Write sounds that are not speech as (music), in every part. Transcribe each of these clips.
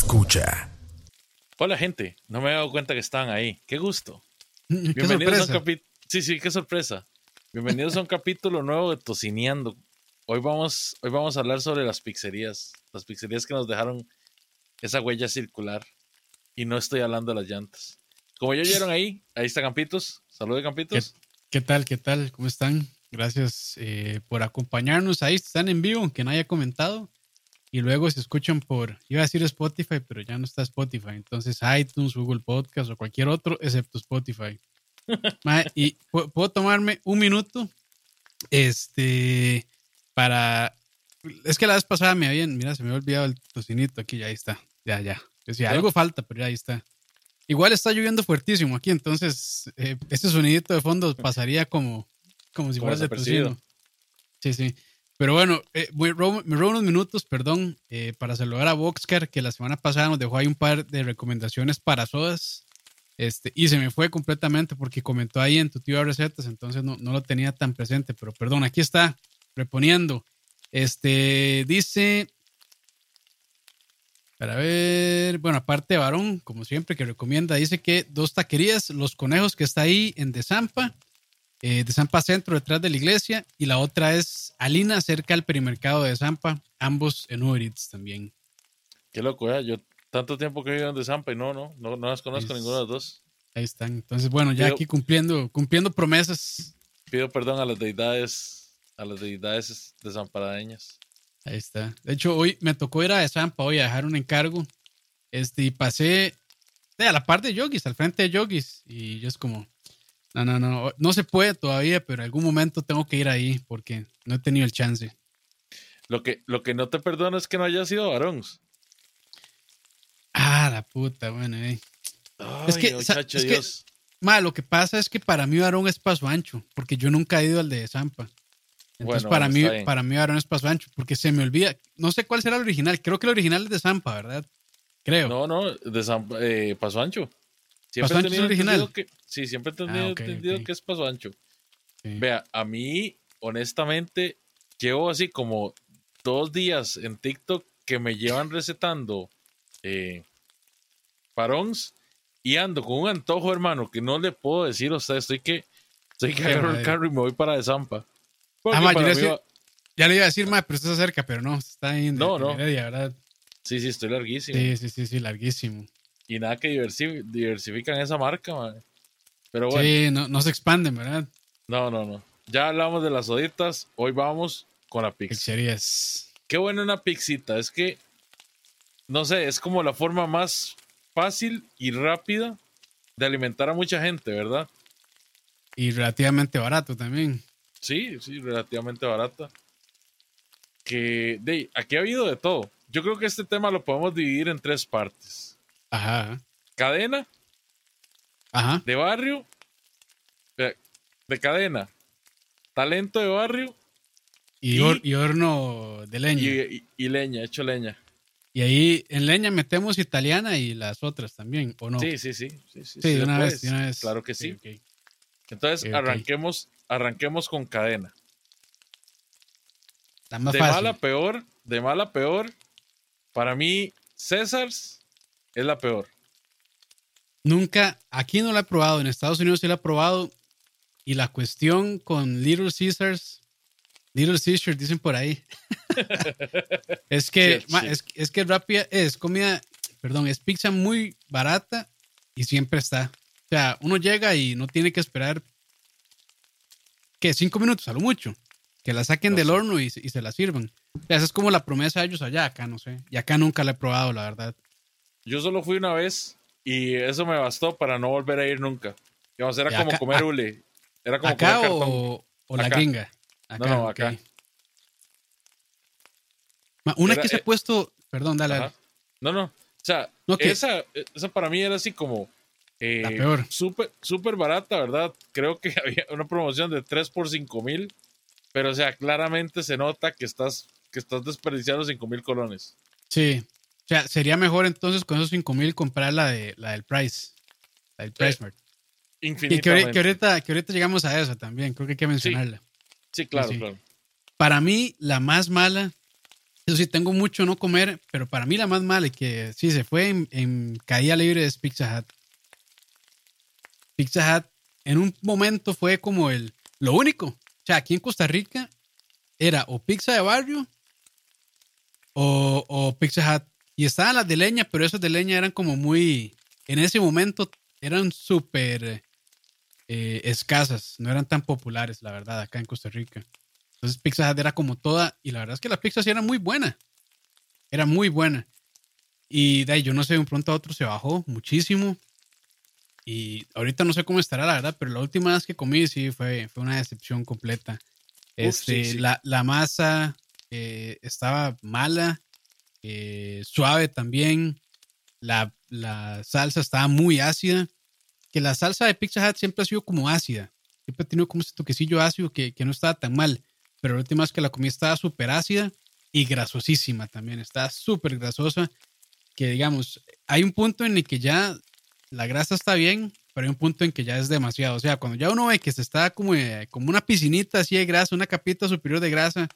escucha. Hola gente, no me he dado cuenta que estaban ahí. Qué gusto. (laughs) Qué Bienvenidos a un capítulo. Sí, sí, qué sorpresa. Bienvenidos a un (laughs) capítulo nuevo de Tocineando. Hoy vamos, hoy vamos a hablar sobre las pizzerías. Las pizzerías que nos dejaron esa huella circular. Y no estoy hablando de las llantas. Como ya oyeron ahí, ahí está Campitos. Saludos, Campitos. ¿Qué tal? ¿Qué tal? ¿Cómo están? Gracias eh, por acompañarnos. Ahí están en vivo, aunque no haya comentado. Y luego se escuchan por, iba a decir Spotify, pero ya no está Spotify. Entonces iTunes, Google Podcast o cualquier otro, excepto Spotify. (laughs) Y pu- puedo tomarme un minuto este, para... Es que la vez pasada me habían, mira, se me había olvidado el tocinito aquí, ya ahí está. Ya, ya. Decía, Ya. algo falta, pero ya ahí está. Igual está lloviendo fuertísimo aquí, entonces eh, este sonidito de fondo (laughs) pasaría como, como si fuera de tocino. Sí, sí. Pero bueno, eh, me robo unos minutos, perdón, eh, para saludar a Boxcar, que la semana pasada nos dejó ahí un par de recomendaciones para sodas. Este, y se me fue completamente porque comentó ahí en tu tío recetas, entonces no, no lo tenía tan presente. Pero perdón, aquí está, reponiendo. Este dice. Para ver, bueno, aparte de Varón, como siempre, que recomienda, dice que dos taquerías, Los Conejos, que está ahí en Desampa, eh, de Zampa Centro, detrás de la iglesia, y la otra es Alina, cerca del perimercado de Zampa, ambos en Uber Eats también. Qué loco, ¿eh? Yo tanto tiempo que vivo en Desampa y no, no, no, no las conozco Es- ninguna de las dos. Ahí están. Entonces, bueno, ya aquí cumpliendo, cumpliendo promesas. Pido perdón a las deidades, a las deidades desamparadeñas. Ahí está. De hecho, hoy me tocó ir a Zampa hoy a dejar un encargo. Este, y pasé de a la parte de Yogis, al frente de Yogis. Y yo es como, no, no, no, no se puede todavía, pero en algún momento tengo que ir ahí porque no he tenido el chance. Lo que, lo que no te perdono es que no haya sido varón. Ah, la puta, bueno, eh. Es que, muchacho, es que-. Ma, lo que pasa es que para mí Varón es paso ancho, porque yo nunca he ido al de Zampa. Entonces, Bueno, para, mí, bien. para mí Varón es paso ancho, porque se me olvida. No sé cuál será el original. Creo que el original es de Zampa, ¿verdad? Creo. No, no, de San, eh, Paso Ancho. ¿Paso Ancho es tenido original? Que, sí, siempre he Ah, entendido ok. que es Paso Ancho. Sí. Vea, a mí, honestamente, llevo así como dos días en TikTok que me llevan recetando eh, parons y ando con un antojo, hermano, que no le puedo decir a usted. Estoy que, estoy que agarro el carro y me voy para de Zampa. Ah, ma, yo le Ya le iba a decir, ma, pero está cerca, pero no, está ahí en, No, no. ¿verdad? Sí, sí, estoy larguísimo. Sí, sí, sí, sí, larguísimo. Y nada que diversi- diversifican esa marca, man. Pero bueno. Sí, no, no se expanden, ¿verdad? No, no, no. Ya hablamos de las soditas. Hoy vamos con la pizza. Pizzerías. Qué buena una pixita. Es que, no sé, es como la forma más fácil y rápida de alimentar a mucha gente, ¿verdad? Y relativamente barato también. Sí, sí, relativamente barata. Que, de, aquí ha habido de todo. Yo creo que este tema lo podemos dividir en tres partes. Ajá. Cadena, Ajá. de barrio, de, de cadena, talento de barrio Y, Y- hor- y horno de leña. y, Y, y- y leña, hecho leña. ahí en leña metemos italiana y las otras también, ¿o no? Sí, sí, sí. Sí, sí, Sí, una vez, de una vez. Claro que sí. Entonces, arranquemos, arranquemos con cadena. Más de fácil. mala a peor, de mala a peor, para mí, César's es la peor. Nunca, aquí no la he probado, en Estados Unidos sí la he probado. Y la cuestión con Little Caesars, Little Caesars dicen por ahí, (laughs) es que, Sí, ma, sí. es, es que rápida, es comida, perdón, es pizza muy barata y siempre está. O sea, uno llega y no tiene que esperar, que Cinco minutos a lo mucho. Que la saquen No del sé. horno y, se- y se la sirvan. O sea, esa es como la promesa de ellos allá, acá no sé. Y acá nunca la he probado, la verdad. Yo solo fui una vez y eso me bastó para no volver a ir nunca. Digamos, era como acá- comer ac- hule. Era como ¿Acá comer cartón. o, o la Acá. gringa? No, no, acá. Ma, Una Era, que se ha puesto, perdón, dale. No, no. O sea, No, esa, esa para mí era así como. eh, La peor. Súper súper barata, ¿verdad? Creo que (laughs) había una promoción de 3 por 5 mil. Pero, o sea, claramente se nota que estás, que estás desperdiciando 5 mil colones. Sí. O sea, sería mejor entonces con esos 5 mil comprar la, de, la del Price. La del Price Mart. Y que, que ahorita, que ahorita llegamos a esa también. Creo que hay que mencionarla. Sí, claro, sí. claro. Para mí, la más mala Eso sí, tengo mucho no comer, pero para mí la más mala y que sí se fue en, en caída libre es Pizza Hut. Pizza Hut en un momento fue como el lo único. O sea, aquí en Costa Rica era o pizza de barrio o, o Pizza Hut. Y estaban las de leña, pero esas de leña eran como muy. En ese momento eran súper eh, escasas, no eran tan populares, la verdad, acá en Costa Rica. Entonces Pizza Hut era como toda, y la verdad es que la pizza sí era muy buena. Era muy buena. Y de ahí, yo no sé, de un pronto a otro se bajó muchísimo. Y ahorita no sé cómo estará, la verdad, pero la última vez que comí sí fue, fue una decepción completa. Este, sí, sí. La, la masa eh, estaba mala, eh, suave también. La, la salsa estaba muy ácida. Que la salsa de Pizza Hut siempre ha sido como ácida. Siempre ha tenido como ese toquecillo ácido que, que no estaba tan mal. Pero la última vez que la comí estaba súper ácida y grasosísima también. Estaba súper grasosa. Que digamos, hay un punto en el que ya la grasa está bien, pero hay un punto en que ya es demasiado. O sea, cuando ya uno ve que se está como, eh, como una piscinita así de grasa, una capita superior de grasa,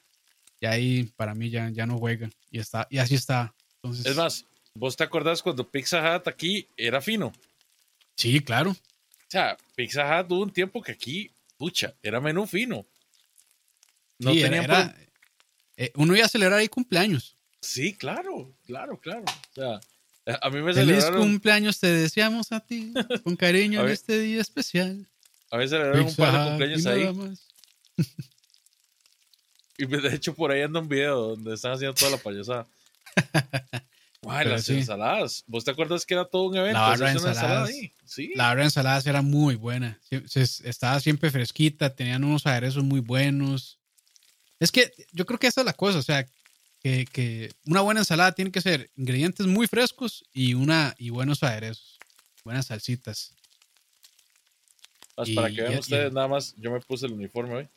y ahí para mí ya, ya no juega. Y, está, y así está. Entonces, Es más, ¿vos te acordás cuando Pizza Hut aquí era fino? sí, claro. O sea, Pizza Hut hubo un tiempo que aquí, pucha, era menú fino. No Sí, tenían era- eh, uno iba a celebrar ahí cumpleaños. Sí, claro, claro, claro. O sea, eh, a mí me Feliz celebraron, cumpleaños te deseamos a ti, (laughs) con cariño en este día especial. a mí me celebraron un Pizza par de cumpleaños ahí. más. (laughs) Y de hecho por ahí anda un video donde están haciendo toda la payasada. (laughs) Ay, las sí. ensaladas. ¿Vos te acuerdas que era todo un evento? La barra de ensalada ensaladas. ahí? Sí. La barra de ensaladas era muy buena. Estaba siempre fresquita, tenían unos aderezos muy buenos. Es que yo creo que esa es la cosa, o sea, que, que una buena ensalada tiene que ser ingredientes muy frescos y, una, y buenos aderezos, buenas salsitas. Más y- para que vean y- ustedes, y- nada más, yo me puse el uniforme hoy.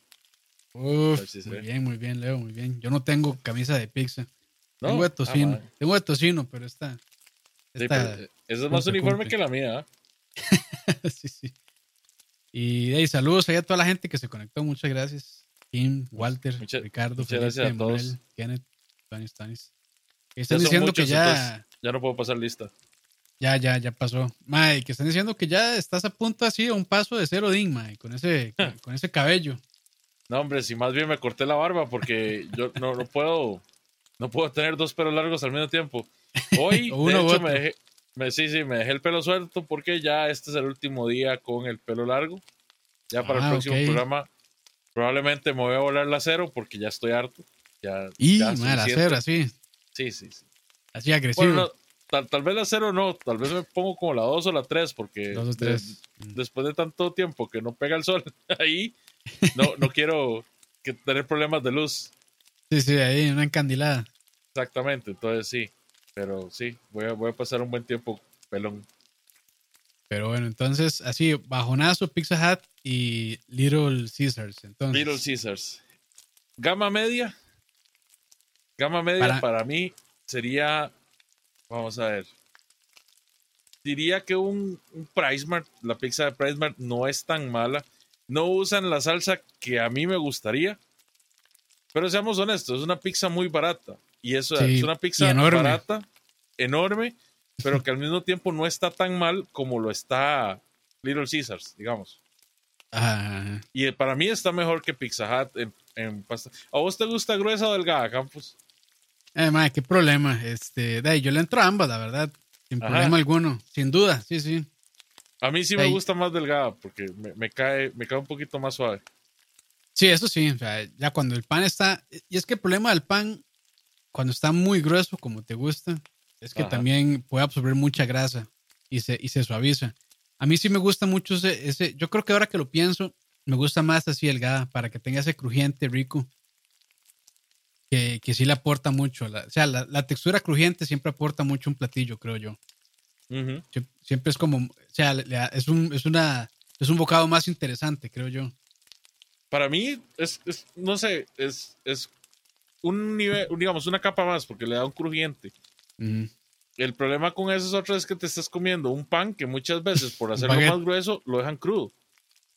Uf, si muy bien, muy bien, Leo, muy bien. Yo no tengo camisa de pizza. No, Tengo de ah, tocino. madre. tengo de tocino, pero está. Sí, está- pero, eh, es más uniforme que la mía. ¿ah? (laughs) sí, sí. Y hey, saludos ahí a toda la gente que se conectó. Muchas gracias. Kim, Walter, Ricardo, muchas Felipe, gracias a todos. Kenneth, Tanis, Tanis. Están diciendo que ya, ya no puedo pasar lista. ya, ya, ya pasó. Mae, que están diciendo que ya estás a punto así a un paso de cero Dean, mae, con ese, (laughs) con ese cabello. No, hombre, si más bien me corté la barba porque yo no, no puedo no puedo tener dos pelos largos al mismo tiempo. Hoy, (laughs) de hecho, me dejé, me, sí, sí, me dejé el pelo suelto porque ya este es el último día con el pelo largo. Ya para Ah, el próximo ok. programa probablemente me voy a volar la cero porque ya estoy harto. Ya, Y, ya mae, la cero, así, Sí, sí, sí. así agresivo. Bueno, no, tal, tal vez la cero no, tal vez me pongo como la dos o la tres porque Dos o. Mm. después de tanto tiempo que no pega el sol (laughs) ahí, no, no quiero que tener problemas de luz. Sí, sí, ahí, una encandilada. Exactamente, entonces sí. Pero sí, voy a, voy a pasar un buen tiempo pelón. Pero bueno, entonces, así, bajonazo, Pizza Hut y Little Caesars. Entonces, Little Caesars. Gama media. Gama media para, Para- mí sería, vamos a ver, diría que un, un Price Mart, la pizza de Price Mart no es tan mala. No usan la salsa que a mí me gustaría. Pero seamos honestos, es una pizza muy barata. Y eso Sí, es una pizza enorme. barata, enorme, pero que al mismo tiempo no está tan mal como lo está Little Caesars, digamos. ah, Y para mí está mejor que Pizza Hut en, en pasta. ¿A vos te gusta gruesa o delgada, Campos? eh, mae, qué problema. Este, de ahí, yo le entro a ambas, la verdad, sin Ajá. problema alguno. Sin duda, sí, sí. A mí sí me gusta más delgada porque me, me cae, me cae un poquito más suave. Sí, eso sí. O sea, ya cuando el pan está. Y es que el problema del pan, cuando está muy grueso, como te gusta, es que Ajá. también puede absorber mucha grasa y se, y se suaviza. A mí sí me gusta mucho ese, ese. Yo creo que ahora que lo pienso, me gusta más así delgada para que tenga ese crujiente rico. Que, que sí le aporta mucho. La- o sea, la, la textura crujiente siempre aporta mucho un platillo, creo yo. Siempre es como. O sea, es un, es una. Es un bocado más interesante, creo yo. Para mí es, es- no sé, es, es un nivel, digamos, una capa más porque le da un crujiente. El problema con eso es otra vez que te estás comiendo un pan que muchas veces por (laughs) hacerlo más grueso lo dejan crudo.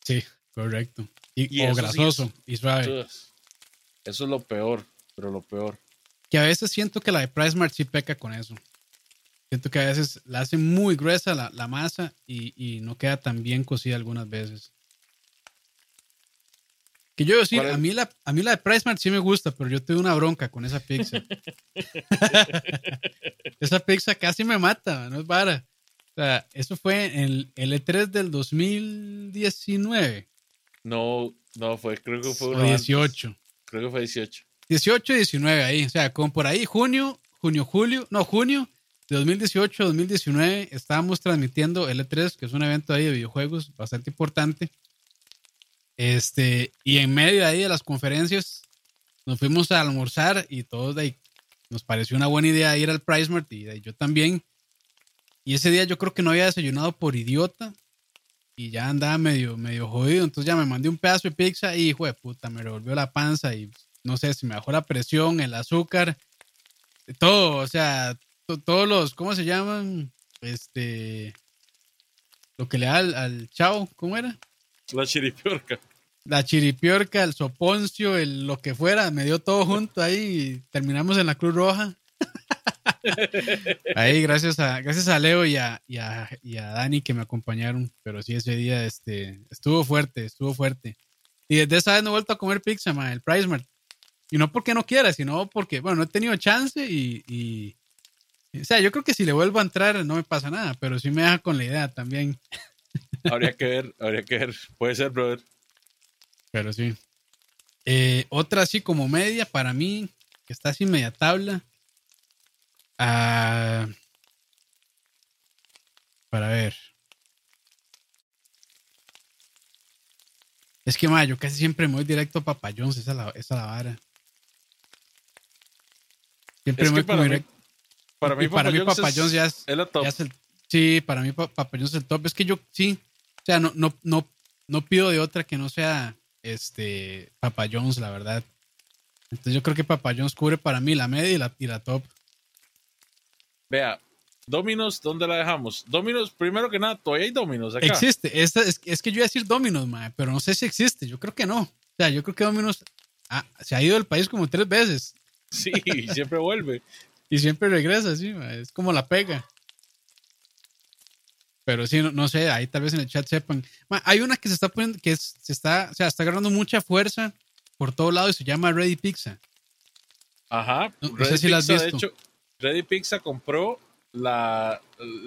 Sí, correcto. Y, Y o sí grasoso es- y suave. Eso es lo peor, pero lo peor. que a veces siento que la de PriceMart sí peca con eso. Siento que a veces la hace muy gruesa la, la masa y, y, no queda tan bien cocida algunas veces. Que yo decir, a mí, la, a mí la de PriceMart sí me gusta, pero yo tengo una bronca con esa pizza. (laughs) esa pizza casi me mata, no es vara. O sea, eso fue en el E3 del 2019. No, no fue, creo que fue o 18. Antes. Creo que fue 18. 18 y 19 ahí, o sea, como por ahí, junio, junio, julio, no, junio de 2018 2019 estábamos transmitiendo el E3, que es un evento ahí de videojuegos bastante importante. Este, y en medio de ahí de las conferencias nos fuimos a almorzar y todos de ahí nos pareció una buena idea ir al Price Mart y yo también. Y ese día yo creo que no había desayunado por idiota y ya andaba medio, medio jodido. Entonces ya me mandé un pedazo de pizza y, hijo de puta, me revolvió la panza y no sé si me bajó la presión, el azúcar, todo, o sea, todos los, ¿cómo se llaman? Este, lo que le da al, al chao, ¿cómo era? La chiripiorca. La chiripiorca, el soponcio, el lo que fuera, me dio todo junto ahí y terminamos en la Cruz Roja. (laughs) ahí, gracias a, gracias a Leo y a, y, a, y a, Dani que me acompañaron. Pero sí, ese día este, estuvo fuerte, estuvo fuerte. Y desde esa vez no he vuelto a comer pizza, ma, el Price Mart. Y no porque no quiera, sino porque, bueno, no he tenido chance y, y, O sea, yo creo que si le vuelvo a entrar no me pasa nada, pero sí me deja con la idea también. (laughs) Habría que ver, habría que ver. Puede ser, brother. Pero sí. Eh, otra así como media para mí, que está así media tabla. Ah, para ver. Es que, ma, yo casi siempre me voy directo a Papayons, esa es la, esa la vara. Siempre Es me voy como directo. Para mí, Y para mí Papa John's ya es, es la top. ya es el- sí, para mí Pa- Papa es el top. Es que yo sí, o sea, no, no, no, no pido de otra que no sea este Papa la verdad. Entonces yo creo que Papa John's cubre para mí la media y la, y la top. Vea, Dominos, ¿dónde la dejamos? Dominos, primero que nada, todavía hay Dominos acá. Existe, esta, es, es que yo iba a decir Domino's, mae, pero no sé si existe. Yo creo que no. O sea, yo creo que Domino's se ha ido del país como tres veces (laughs) Sí, siempre vuelve. Y siempre regresa, sí, es como la pega. Pero sí, no, no sé, ahí tal vez en el chat sepan. Ma, hay una que se está poniendo, que es- se está, o sea, está agarrando mucha fuerza por todo lado y se llama Ready Pizza. Ajá. No- sé si la has Pizza, de visto. hecho, Ready Pizza compró la,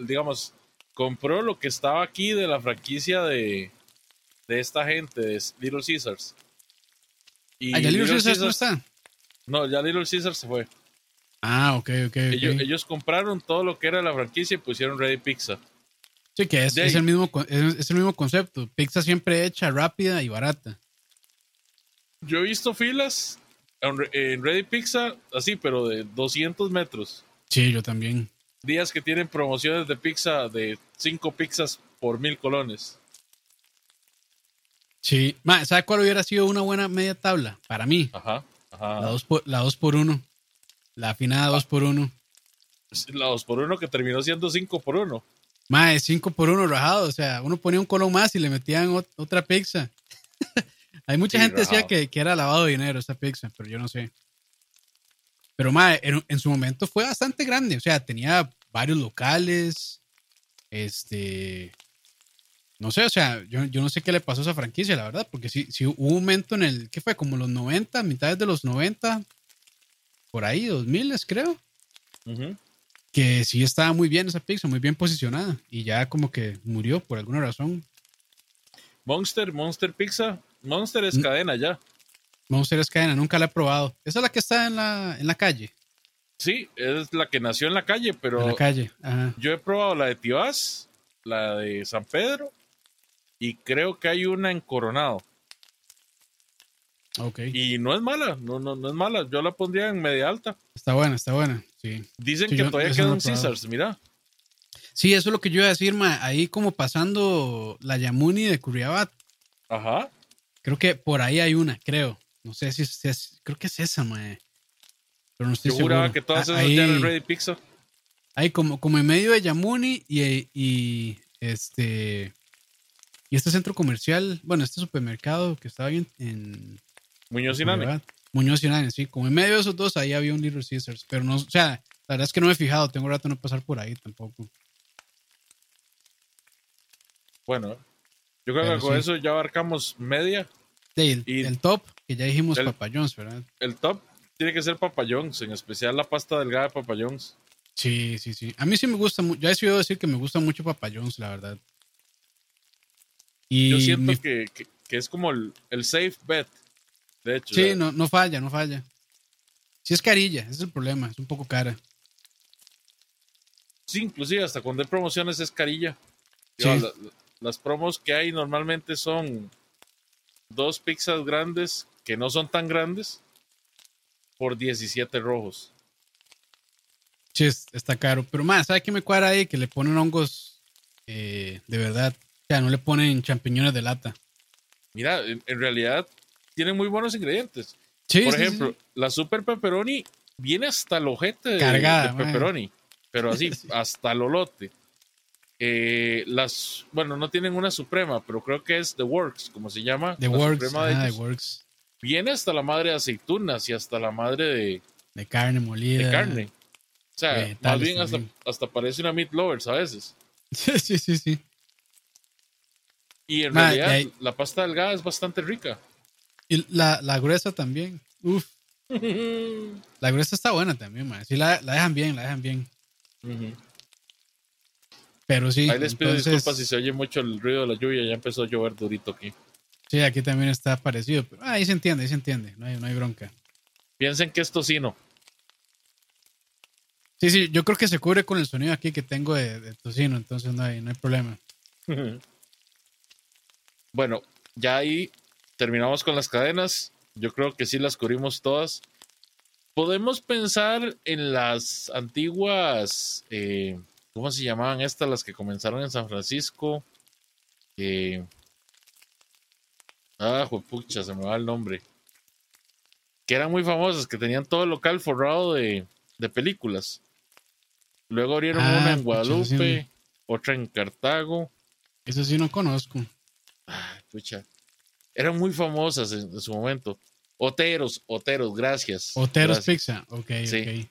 digamos, compró lo que estaba aquí de la franquicia de, de esta gente, de Little Caesars. Y Ah, ya Little Little Caesars no Caesars- está. No, ya Little Caesars se fue. Ah, ok, ok, ok. Ellos, ellos compraron todo lo que era la franquicia y pusieron Ready Pizza. sí, que es, el mismo, es, es el mismo concepto. Pizza siempre hecha, rápida y barata. Yo he visto filas en, Re- en Ready Pizza, así, pero de 200 metros. Sí, yo también. Días que tienen promociones de pizza de 5 pizzas por mil colones. Sí. Ma, ¿Sabe cuál hubiera sido una buena media tabla? Para mí. Ajá, ajá. La 2 por, la dos por 1. La afinada 2 por 1. La 2 por 1 que terminó siendo 5 por 1. Más 5 por 1 rajado. O sea, uno ponía un colón más y le metían ot- otra pizza. (laughs) Hay mucha Sí, gente decía rajado. que, que era lavado de dinero esta pizza, pero yo no sé. Pero mae, en, en su momento fue bastante grande. O sea, tenía varios locales. Este. No sé, o sea, yo, yo no sé qué le pasó a esa franquicia, la verdad, porque sí, sí hubo un momento en el, ¿qué fue? Como los 90, mitades de los 90, por ahí, 2000 creo, que sí estaba muy bien esa pizza, muy bien posicionada, y ya como que murió por alguna razón. Monster, Monster Pizza. Monster es Mm. cadena ya. Monster es cadena, nunca la he probado. Esa es la que está en la, en la calle, Sí, es la que nació en la calle, pero en la calle. Ajá. yo he probado la de Tibás, la de San Pedro y creo que hay una en Coronado. Ok. Y no es mala, no, no, no es mala. Yo la pondría en media alta. Está buena, está buena, sí. Dicen Sí, que yo- todavía queda un. Caesars, mira. Sí, eso es lo que yo iba a decir, ma. Ahí como pasando la Yamuni de Curriabat. Ajá. Creo que por ahí hay una, creo. No sé si es, si es- creo que es esa, ma. Pero no estoy Yo seguro. que todas Ah, esas ahí, ya eran Ready Pizza. ahí como, como en medio de Yamuni y, y este y este centro comercial, bueno, este supermercado que estaba en, en Muñoz y Nane. Muñoz y Unánimo, sí. Como en medio de esos dos, ahí había un Little Caesars. Pero no, o sea, la verdad es que no me he fijado. Tengo rato de no pasar por ahí tampoco. Bueno, yo creo Pero que con sí. eso ya abarcamos media. Sí, el, Y- el top, que ya dijimos El- Papa John's, ¿verdad? El top tiene que ser Papa John's, en especial la pasta delgada de Papa John's. Sí, sí, sí. A mí sí me gusta mucho. Ya he decidido decir que me gusta mucho Papa John's, la verdad. Y Yo siento mi- que, que- que es como el, el safe bet. De hecho, Sí, no, no falla, no falla. Sí es carilla, ese es el problema, es un poco cara. sí, inclusive hasta cuando hay promociones es carilla. Sí. La- las promos que hay normalmente son dos pizzas grandes que no son tan grandes por 17 rojos. Sí, es- está caro. Pero más, ¿sabe qué me cuadra ahí? Que le ponen hongos eh, de verdad. O sea, no le ponen champiñones de lata. Mira, en, en realidad tienen muy buenos ingredientes. Sí, Por sí, ejemplo, sí. la super pepperoni viene hasta el ojete de, Cargada, de pepperoni, pero así, (laughs) Sí. hasta el olote. Eh, las, bueno, no tienen una suprema, pero creo que es The Works, como se llama. The Works, de ajá, The. Works. Viene hasta la madre de aceitunas y hasta la madre de, De carne molida. de carne. O sea, más bien hasta, hasta parece una meat lovers a veces. (laughs) Sí, sí, sí, sí. Y en Ma, realidad la pasta delgada es bastante rica. Y la, la gruesa también. Uf, (laughs) la gruesa está buena también, man. Sí, la, la dejan bien, la dejan bien. Pero sí. Ahí les pido entonces- disculpas si se oye mucho el ruido de la lluvia, ya empezó a llover durito aquí. Sí, aquí también está parecido. Pero, ah, ahí se entiende, ahí se entiende. No hay, no hay bronca. Piensen que es tocino. Sí, sí, yo creo que se cubre con el sonido aquí que tengo de, de tocino, entonces no hay, no hay problema. (laughs) Bueno, ya ahí terminamos con las cadenas. Yo creo que sí las cubrimos todas. Podemos pensar en las antiguas, eh, ¿cómo se llamaban estas? Las que comenzaron en San Francisco. Eh, ah, juepucha, se me va el nombre. Que eran muy famosas, que tenían todo el local forrado de, de películas. Luego abrieron Ah, una en pucha, eso sí Guadalupe, otra en Cartago. Eso sí no conozco. Ay, pucha. Eran muy famosas en, en su momento. Oteros, Oteros, gracias. Oteros Gracias. Pizza, ok, Sí. ok.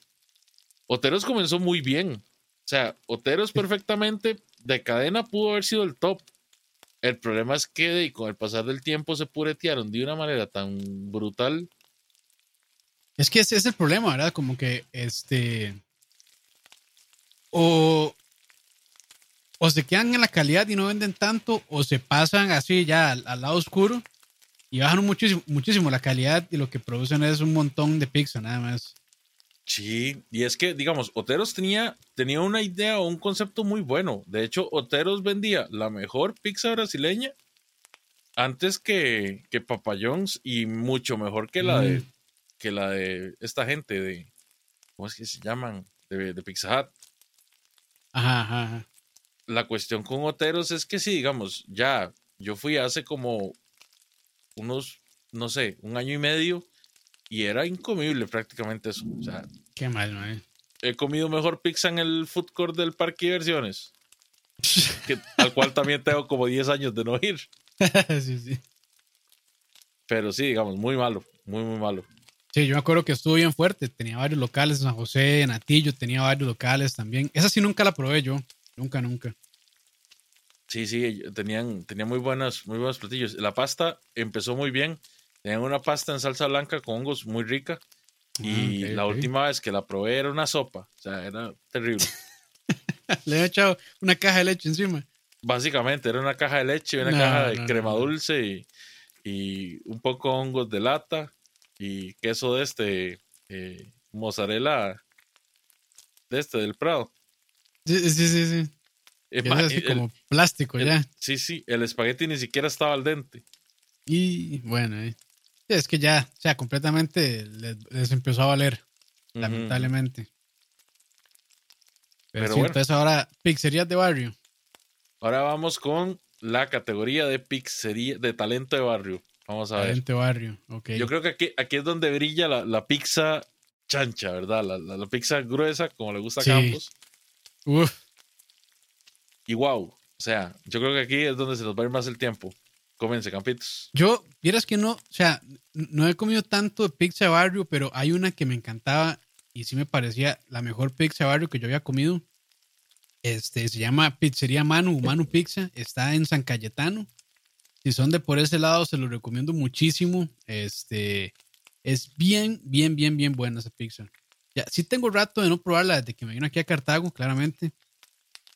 Oteros comenzó muy bien. O sea, Oteros perfectamente de cadena pudo haber sido el top. El problema es que y con el pasar del tiempo se puretearon de una manera tan brutal. Es que ese es el problema, ¿verdad? Como que este. O. O se quedan en la calidad y no venden tanto, o se pasan así ya al, al lado oscuro y bajan muchísimo, muchísimo la calidad y lo que producen es un montón de pizza nada más. Sí, y es que, digamos, Oteros tenía, tenía una idea o un concepto muy bueno. De hecho, Oteros vendía la mejor pizza brasileña antes que, que Papa John's y mucho mejor que la de Mm. que la de esta gente de ¿cómo es que se llaman? De, de Pizza Hut. Ajá, ajá, ajá. La cuestión con Oteros es que sí, digamos, ya yo fui hace como unos, no sé, un año y medio y era incomible prácticamente eso. O sea, Qué mal, man. he comido mejor pizza en el food court del parque de diversiones, (laughs) que, al cual también tengo como 10 años de no ir. (laughs) sí, sí. Pero sí, digamos, muy malo, muy, muy malo. Sí, yo me acuerdo que estuvo bien fuerte. Tenía varios locales en San José, en Atillo, tenía varios locales también. Esa sí nunca la probé yo. Nunca, nunca. Sí, sí, tenían, tenían muy buenas, muy buenos platillos. La pasta empezó muy bien. Tenían una pasta en salsa blanca con hongos muy rica. Y Ah, ok, la última vez que la probé era una sopa. O sea, era terrible. (laughs) Le he echado una caja de leche encima. Básicamente, era una caja de leche, una No, caja de no, crema no. dulce y, y un poco hongos de lata y queso de este, eh, mozzarella de este, del Prado. Sí, sí, sí, sí. Es más, así el- como plástico el- ya. sí, sí, el espagueti ni siquiera estaba al dente. Y bueno, eh. Es que ya, o sea, completamente les, les empezó a valer, lamentablemente. Pero, Pero sí, bueno. entonces ahora, pizzerías de barrio. Ahora vamos con la categoría de pizzería, de talento de barrio. Vamos a ver. Talento de barrio, ok. Yo creo que aquí, aquí es donde brilla la, la pizza chancha, ¿verdad? La, la- la pizza gruesa, como le gusta a Sí. Campos. Uf, Y wow. O sea, yo creo que aquí es donde se nos va a ir más el tiempo. Cómense campitos. Yo, vieras que no, o sea, no he comido tanto de pizza barrio, pero hay una que me encantaba y sí me parecía la mejor pizza barrio que yo había comido. Este, se llama Pizzería Manu, Manu Pizza, está en San Cayetano. Si son de por ese lado, se lo recomiendo muchísimo. Este, es bien, bien, bien, bien buena esa pizza. Ya, sí tengo rato de no probarla desde que me vino aquí a Cartago, claramente.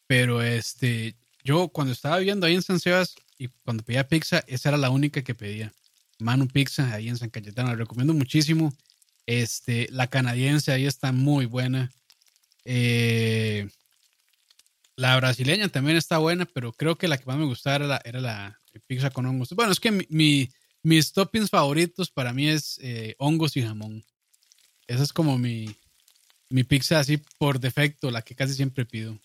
Pero este, yo cuando estaba viviendo ahí en San Sebas y cuando pedía pizza, esa era la única que pedía. Manu Pizza ahí en San Cayetano, la recomiendo muchísimo. Este, la canadiense ahí está muy buena. Eh, la brasileña también está buena, pero creo que la que más me gustaba era la, la pizza con hongos. Bueno, es que mi, mis toppings favoritos para mí es eh, hongos y jamón. Esa es como mi, mi pizza así por defecto, la que casi siempre pido.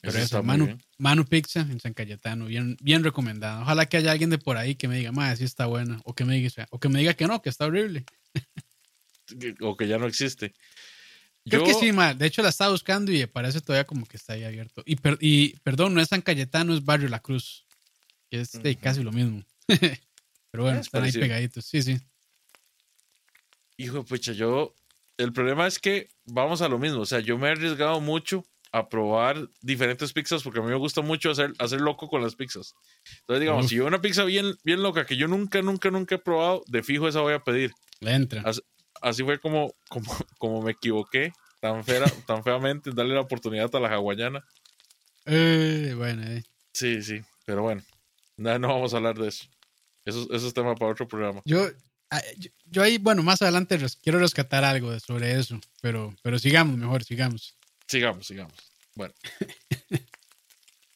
Pero eso, Manu, Manu, Pizza en San Cayetano, bien, bien recomendado. Ojalá que haya alguien de por ahí que me diga, más, sí está buena, o que me diga, o que me diga que no, que está horrible. o que ya no existe. Creo que sí, ma. De hecho, la estaba buscando y parece todavía como que está ahí abierto. Y, y perdón, no es San Cayetano, es Barrio La Cruz, que es casi lo mismo. (laughs) Pero bueno, están ahí pegaditos. Sí, sí. Hijo, pucha, yo. El problema es que vamos a lo mismo. O sea, yo me he arriesgado mucho a probar diferentes pizzas porque a mí me gusta mucho hacer, hacer loco con las pizzas. Entonces, digamos, si yo una pizza bien, bien loca que yo nunca, nunca, nunca he probado, de fijo esa voy a pedir. Le entra. Así, fue como, como, como me equivoqué tan, fea, tan feamente en darle la oportunidad a la hawaiana. Eh, bueno, eh. Sí, sí, pero bueno, no, no vamos a hablar de eso. Eso, eso es tema para otro programa. Yo, ah, yo, ahí, bueno, más adelante quiero rescatar algo sobre eso, pero, pero sigamos, mejor, sigamos. Sigamos, sigamos. Bueno.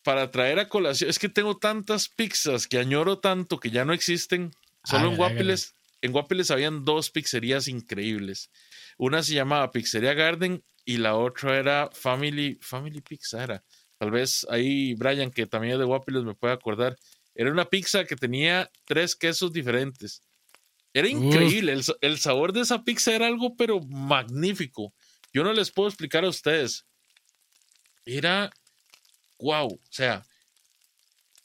para traer a colación, es que tengo tantas pizzas que añoro tanto que ya no existen. Solo en Guapiles, en Guapiles habían dos pizzerías increíbles. Una se llamaba Pizzería Garden y la otra era Family, Family Pizza era. Tal vez ahí Brian, que también es de Guapiles, me puede acordar. Era una pizza que tenía tres quesos diferentes. Era increíble. El, sabor de esa pizza era algo, pero magnífico. Yo no les puedo explicar a ustedes. Era wow. O sea,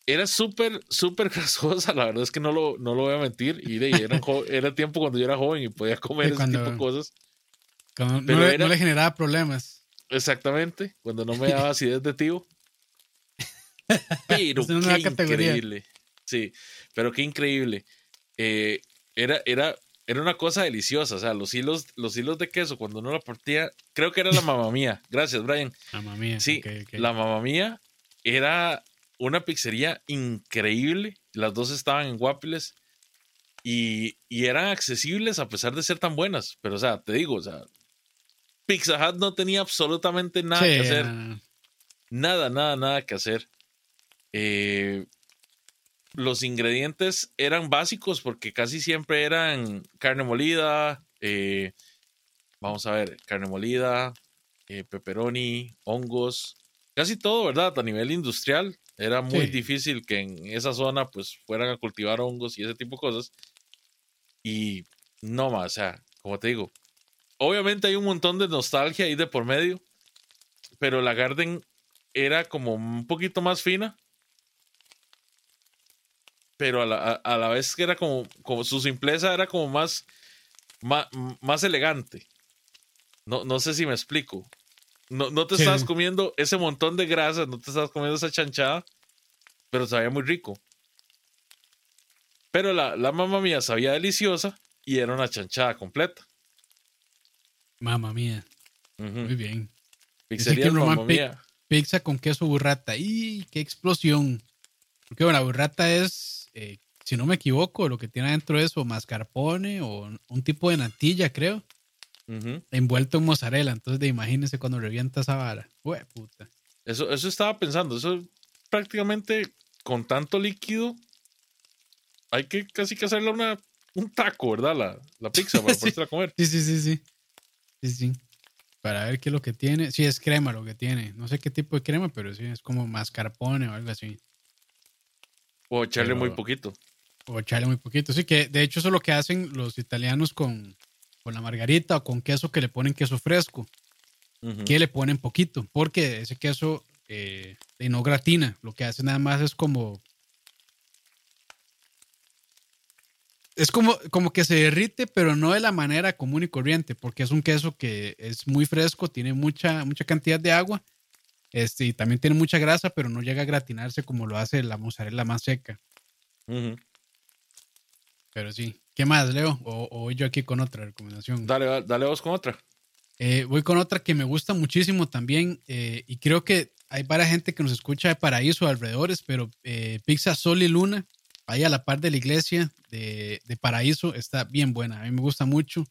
era súper, súper (laughs) grasosa. La verdad es que no lo, no lo voy a mentir. Y de, era, (laughs) era tiempo cuando yo era joven y podía comer ese tipo de cosas. no, le, generaba problemas. Exactamente. Cuando no me (laughs) daba acidez de tío. Pero qué increíble. Sí, pero qué increíble. Eh, era, era, era una cosa deliciosa. O sea, los hilos, los hilos de queso, cuando uno la partía, creo que era la mamá mía. Gracias, Brian. Mamá mía. Sí, la mamá mía era una pizzería increíble. Las dos estaban en Guapiles y, y, eran accesibles a pesar de ser tan buenas. Pero, o sea, te digo, o sea, Pizza Hut no tenía absolutamente nada que hacer. Nada, nada, nada que hacer. Eh, los ingredientes eran básicos porque casi siempre eran carne molida, eh, vamos a ver, carne molida, eh, pepperoni, hongos, casi todo, ¿verdad? A nivel industrial era muy difícil que en esa zona pues fueran a cultivar hongos y ese tipo de cosas. Y no más, o sea, como te digo, obviamente hay un montón de nostalgia ahí de por medio, pero la Garden era como un poquito más fina pero a la, a, la vez que era como, como su simpleza era como más, más, más elegante. No, no sé si me explico. No, no te estabas comiendo ese montón de grasa, no te estabas comiendo esa chanchada, pero sabía muy rico. Pero la, la mamá mía sabía deliciosa y era una chanchada completa. Mamá mía. Muy bien. Pizzería mamá mía. Pizza con queso burrata. ¡Y qué explosión! Porque bueno, la burrata es eh, si no me equivoco, lo que tiene adentro es o mascarpone o un tipo de natilla, creo, envuelto en mozzarella. Entonces, de imagínense cuando revienta esa vara. puta. Eso, eso estaba pensando. Eso prácticamente con tanto líquido, hay que casi que hacerle una, un taco, ¿verdad? La, la pizza para (laughs) sí. comer. Sí, sí, sí, sí. Sí, sí. Para ver qué es lo que tiene. Sí, es crema lo que tiene. No sé qué tipo de crema, pero sí, es como mascarpone o algo así. O echarle muy poquito. O echarle muy poquito. Sí, que de hecho eso es lo que hacen los italianos con, con la margarita o con queso que le ponen queso fresco. Que le ponen poquito, porque ese queso eh, no gratina. Lo que hace nada más es como. Es como, como que se derrite, pero no de la manera común y corriente, porque es un queso que es muy fresco, tiene mucha, mucha cantidad de agua este, y también tiene mucha grasa, pero no llega a gratinarse como lo hace la mozzarella más seca. Pero sí. ¿Qué más, Leo? O, o, yo aquí con otra recomendación. Dale, dale vos con otra. Eh, voy con otra que me gusta muchísimo también, eh, y creo que hay varias gente que nos escucha de Paraíso alrededores, pero eh, Pizza Sol y Luna, ahí a la par de la iglesia de, de, Paraíso, está bien buena. A mí me gusta mucho.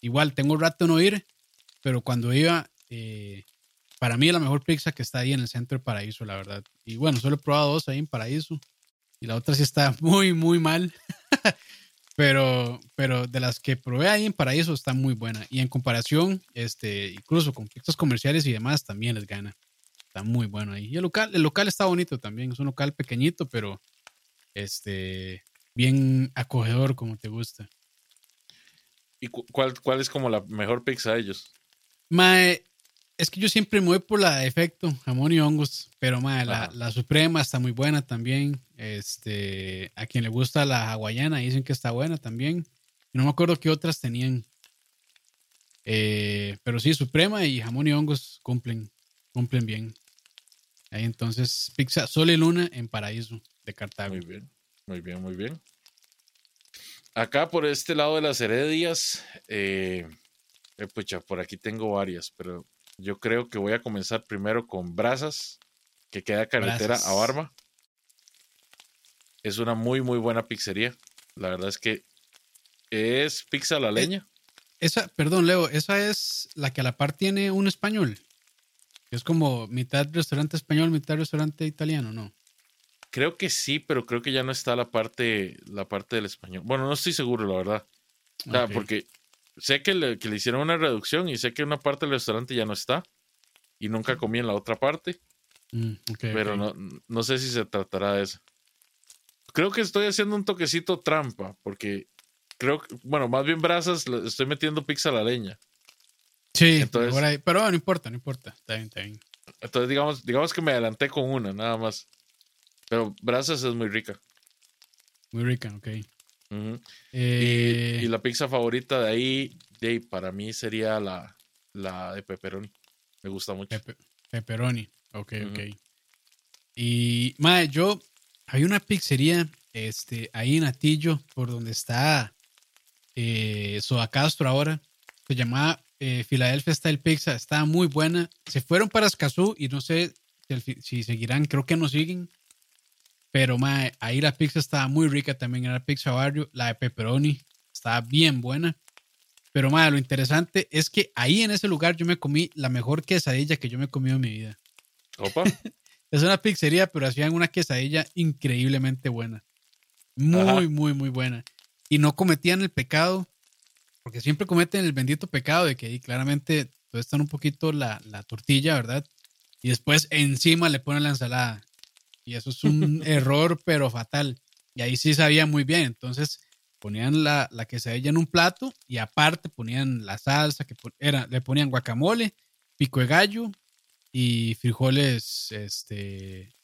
Igual tengo rato no ir, pero cuando iba, eh, para mí es la mejor pizza que está ahí en el centro de Paraíso, la verdad. Y bueno, solo he probado dos ahí en Paraíso. Y la otra sí está (laughs) muy, muy mal. pero, pero de las que probé ahí en Paraíso está muy buena. Y en comparación, este, incluso con pizzas comerciales y demás, también les gana. Está muy bueno ahí. Y el local, el local está bonito también. Es un local pequeñito, pero este, bien acogedor como te gusta. ¿Y cuál, cuál es como la mejor pizza de ellos? Mae, es que yo siempre me voy por la de efecto, jamón y hongos, pero mae, la, la, suprema está muy buena también. Este, a quien le gusta la hawaiana dicen que está buena también. No me acuerdo qué otras tenían. Eh, pero sí, suprema y jamón y hongos cumplen, cumplen bien. Ahí entonces, pizza Sol y Luna en Paraíso de Cartago. Muy bien, muy bien, muy bien. Acá por este lado de las Heredias, eh, eh, pucha, por aquí tengo varias, pero yo creo que voy a comenzar primero con Brasas, que queda carretera a Barba. Es una muy, muy buena pizzería. La verdad es que es pizza a la leña. Esa, perdón, Leo, esa es la que a la par tiene un español. Es como mitad restaurante español, mitad restaurante italiano, ¿no? Creo que sí, pero creo que ya no está la parte, la parte del español. Bueno, no estoy seguro, la verdad. porque sé que le, que le, hicieron una reducción y sé que una parte del restaurante ya no está. Y nunca comí en la otra parte. Mm, pero No, no sé si se tratará de eso. Creo que estoy haciendo un toquecito trampa, porque creo que, bueno, más bien brasas, estoy metiendo pizza a la leña. Sí, Entonces, pero no importa, no importa. Está bien, está bien. Entonces, digamos, digamos que me adelanté con una, nada más. Pero Brazos es muy rica. Muy rica, ok. Eh, y, la pizza favorita de ahí, de, para mí sería la, la de pepperoni. Me gusta mucho. pepperoni, ok, ok. Y, madre, yo, hay una pizzería este, ahí en Atillo, por donde está eh, Soda Castro ahora. Se llama eh, Philadelphia Style Pizza. Está muy buena. Se fueron para Escazú y no sé si, si seguirán, creo que no siguen pero mae, ahí la pizza estaba muy rica también. Era la pizza barrio. La de pepperoni estaba bien buena. Pero mae, lo interesante es que ahí en ese lugar yo me comí la mejor quesadilla que yo me he comido en mi vida. Opa. (laughs) es una pizzería, pero hacían una quesadilla increíblemente buena. Muy, muy, muy buena. Y no cometían el pecado, porque siempre cometen el bendito pecado de que ahí claramente están un poquito la, la tortilla, ¿verdad? Y después encima le ponen la ensalada. Y eso es un (laughs) error, pero fatal. Y ahí sí sabía muy bien. Entonces ponían la, la quesadilla en un plato y aparte ponían la salsa, que era, le ponían guacamole, pico de gallo y frijoles, este...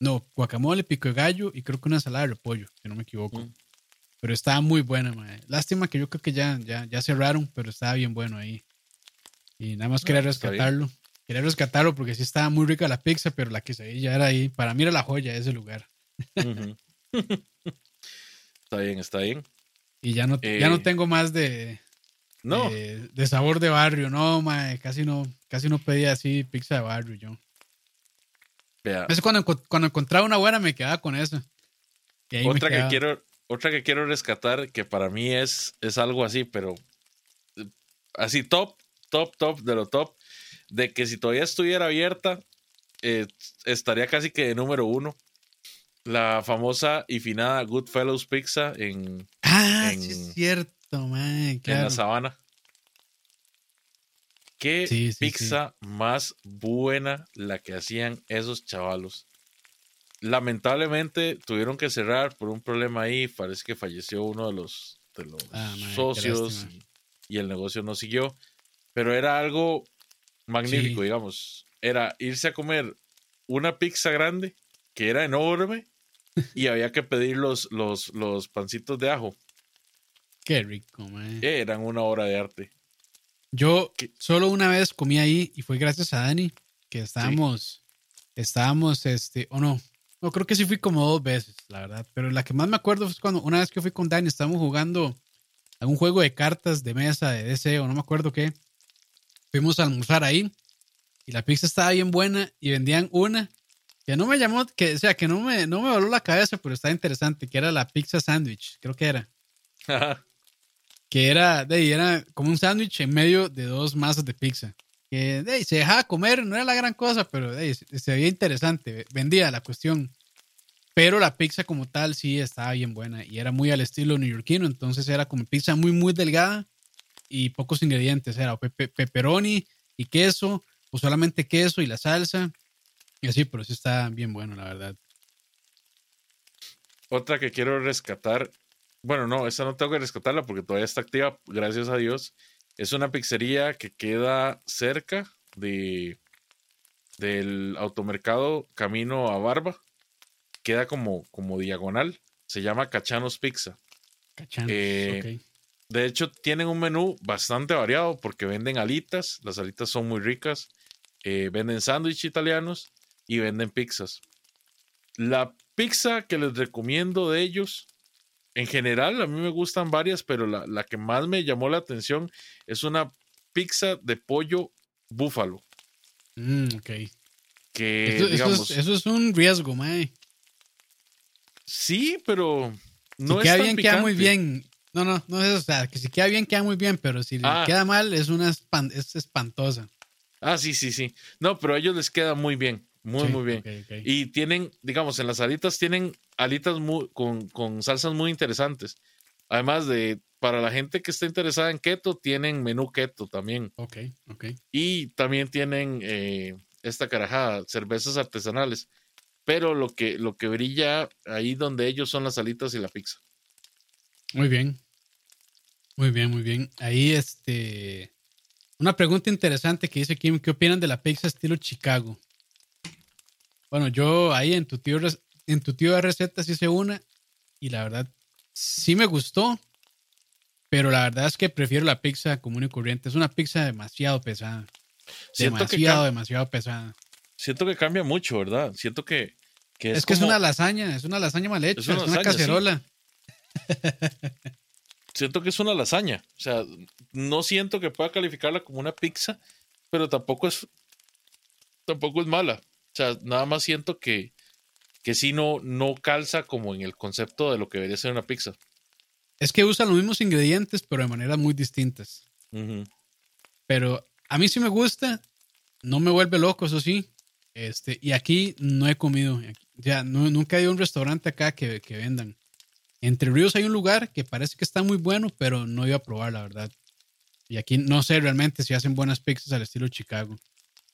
No, guacamole, pico de gallo y creo que una ensalada de repollo, si no me equivoco. Mm. Pero estaba muy buena, Lástima que yo creo que ya, ya, ya cerraron, pero estaba bien bueno ahí. Y nada más quería rescatarlo. Quería rescatarlo porque sí estaba muy rica la pizza, pero la quesadilla era ahí. Para mí era la joya de ese lugar. (laughs) está bien, está bien. Y ya no, ya no eh, tengo más de, no. De, sabor de barrio. No, mae, casi no, casi no pedía así pizza de barrio yo. Vea. cuando, cuando encontraba una buena me quedaba con eso. Otra que quiero, otra que quiero rescatar, que para mí es, es algo así, pero eh, así top, top, top de lo top, de que si todavía estuviera abierta, eh, estaría casi que de número uno. La famosa y finada Goodfellows Pizza en. Ah, sí es cierto, man. En la sabana. Qué pizza más buena la que hacían esos chavalos. Lamentablemente tuvieron que cerrar por un problema ahí. Parece que falleció uno de los, de los ah, socios y, el negocio no siguió. Pero era algo magnífico, digamos. Era irse a comer una pizza grande, que era enorme, y había que pedir los, los, los pancitos de ajo. Qué rico, man. Eran una obra de arte. Yo solo una vez comí ahí y fue gracias a Dani, que estábamos, estábamos, este, o no, no, creo que sí fui como dos veces, la verdad, pero la que más me acuerdo fue cuando una vez que fui con Dani, estábamos jugando algún juego de cartas de mesa, de DC o no me acuerdo qué. Fuimos a almorzar ahí y la pizza estaba bien buena y vendían una que no me llamó, que, o sea, que no me, no me voló la cabeza, pero estaba interesante, que era la pizza sandwich, creo que era. que era, de era como un sándwich en medio de dos masas de pizza. Que de, se dejaba comer, no era la gran cosa, pero de, se veía interesante, vendía la cuestión. Pero la pizza como tal sí estaba bien buena y era muy al estilo neoyorquino, entonces era como pizza muy, muy delgada y pocos ingredientes, era pepperoni y queso, o solamente queso y la salsa, y así, pero sí está bien bueno, la verdad. Otra que quiero rescatar bueno, no, esta no tengo que rescatarla porque todavía está activa, gracias a Dios. Es una pizzería que queda cerca de del automercado camino a Barba. Queda como, como diagonal. Se llama Cachanos Pizza. Cachanos, eh, De hecho, tienen un menú bastante variado porque venden alitas. Las alitas son muy ricas. Eh, venden sándwiches italianos y venden pizzas. La pizza que les recomiendo de ellos en general, a mí me gustan varias, pero la, que más me llamó la atención es una pizza de pollo búfalo. Mm, ok. Que, eso, digamos, eso, es, un riesgo, mae. Sí, pero no si queda bien, queda muy bien. No, no, no es, o sea, que si queda bien, queda muy bien, pero si ah. queda mal, es una es espantosa. Ah, sí, sí, sí. No, pero a ellos les queda muy bien. Muy, muy bien. Y tienen, digamos, en las alitas tienen alitas muy, con, con, salsas muy interesantes. Además de, para la gente que está interesada en keto, tienen menú keto también. Ok, ok. Y también tienen eh, esta carajada, cervezas artesanales. Pero lo que, lo que brilla ahí donde ellos son las alitas y la pizza. Muy bien. Muy bien, muy bien. Ahí este... Una pregunta interesante que dice Kim, ¿qué opinan de la pizza estilo Chicago? Bueno, yo ahí en tu tío, en tu tío de recetas hice una y la verdad sí me gustó, pero la verdad es que prefiero la pizza común y corriente. Es una pizza demasiado pesada. demasiado, demasiado pesada. Siento que cambia mucho, ¿verdad? Siento que, es, que es una lasaña, es una lasaña mal hecha, es una, cacerola. (laughs) siento que es una lasaña. O sea, no siento que pueda calificarla como una pizza, pero tampoco es tampoco es mala. O sea, nada más siento que, que sí no, no calza como en el concepto de lo que debería ser una pizza. Es que usan los mismos ingredientes, pero de maneras muy distintas. Pero a mí sí me gusta, no me vuelve loco, eso sí. Este, y aquí no he comido, ya nunca a un restaurante acá que, que, vendan. Entre Ríos hay un lugar que parece que está muy bueno, pero no iba a probar, la verdad. Y aquí no sé realmente si hacen buenas pizzas al estilo Chicago.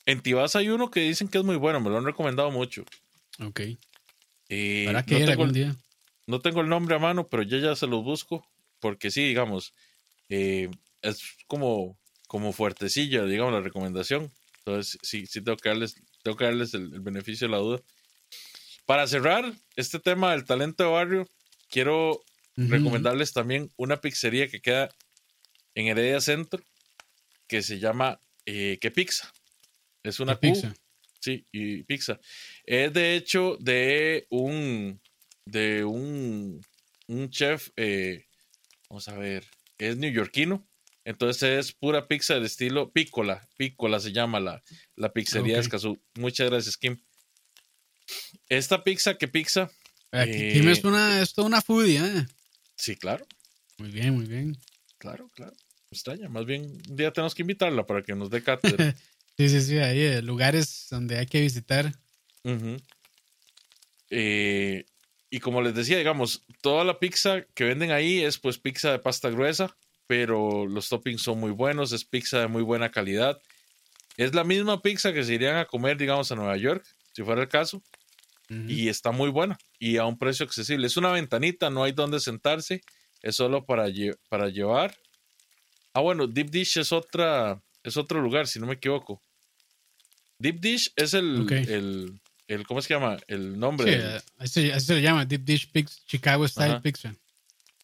En Tibás hay uno que dicen que es muy bueno, me lo han recomendado mucho. Ok. ¿Para qué no algún día? No tengo el nombre a mano, pero yo ya se los busco, porque sí, digamos, eh, es como, como fuertecilla, digamos, la recomendación. Entonces, sí, sí tengo que darles, tengo que darles el, beneficio de la duda. Para cerrar este tema del talento de barrio, quiero recomendarles también una pizzería que queda en Heredia Centro, que se llama eh, Que Pizza. Es una pizza. Sí, y pizza. Es de hecho de un de un, un chef, eh, vamos a ver, es neoyorquino. Entonces es pura pizza del estilo pícola. Pícola se llama la, la pizzería de Escazú. Muchas gracias, Kim. Esta pizza, ¿qué pizza? Kim es, eh, una, es toda una foodie, ¿eh? Sí, claro. Muy bien, muy bien. Claro, claro. extraña. Más bien, un día tenemos que invitarla para que nos dé cátedra. (laughs) Sí, sí, sí, hay eh, lugares donde hay que visitar. Eh, y como les decía, digamos, toda la pizza que venden ahí es pues pizza de pasta gruesa, pero los toppings son muy buenos, es pizza de muy buena calidad. Es la misma pizza que se irían a comer, digamos, a Nueva York, si fuera el caso. Y está muy buena y a un precio accesible. Es una ventanita, no hay donde sentarse, es solo para, para llevar. Ah, bueno, Deep Dish es otra, es otro lugar, si no me equivoco. Deep Dish es el, el ¿cómo es que llama? El nombre. Sí, del- así, así se le llama, Deep Dish Pix- Chicago Style Ajá. Pizza.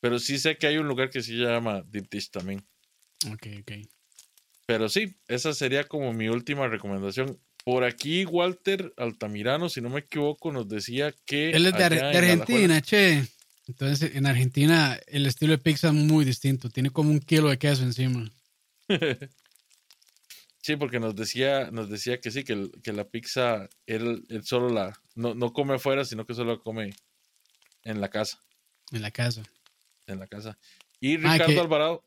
pero sí sé que hay un lugar que sí se llama Deep Dish también. Ok, ok. Pero sí, esa sería como mi última recomendación. Por aquí, Walter Altamirano, si no me equivoco, nos decía que. Él es de, Ar- Argentina, che. Entonces, en Argentina, el estilo de pizza es muy distinto. Tiene como un kilo de queso encima. (laughs) Sí, porque nos decía, nos decía que sí, que, el- que la pizza, él, él solo la. No, no come afuera, sino que solo la come en la casa. En la casa. En la casa. Y Ah, Ricardo que- Alvarado.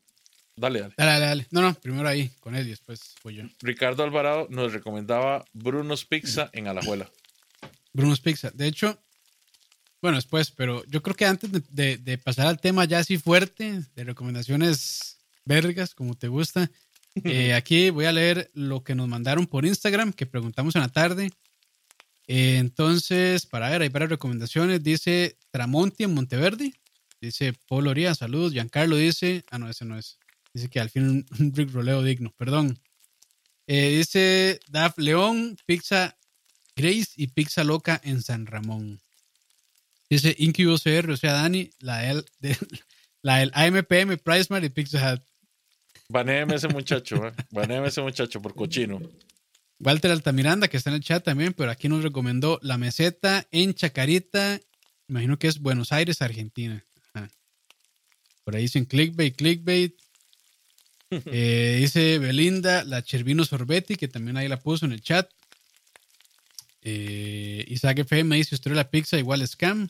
Dale, dale. Dale, dale, dale. No, no, primero ahí, con él y después voy yo. Ricardo Alvarado nos recomendaba Bruno's Pizza en Alajuela. Bruno's Pizza. De hecho, bueno, después, pero yo creo que antes de, de- de pasar al tema ya así fuerte, de recomendaciones vergas, como te gusta, (laughs) eh, aquí voy a leer lo que nos mandaron por Instagram, que preguntamos en la tarde. Eh, entonces, para ver, hay varias recomendaciones. Dice Tramonti en Monteverde. Dice Paul Oría, saludos. Giancarlo dice, ah, no, ese no es. Dice que al fin un, Rick roleo digno, perdón. Eh, dice Daf León, Pizza Grace y Pizza Loca en San Ramón. Dice Incubus CR, o sea, Dani, la del, de- (laughs) la del AMPM, Pricemart y Pizza Hut. Banéeme ese muchacho, eh. Ese muchacho por cochino. Walter Altamiranda, que está en el chat también, pero aquí nos recomendó la meseta en Chacarita, imagino que es Buenos Aires, Argentina. Ajá. Por ahí dicen clickbait, clickbait. Eh, dice Belinda, la Chervino Sorbetti, que también ahí la puso en el chat. Eh, Isaac FM dice, usted la pizza igual scam.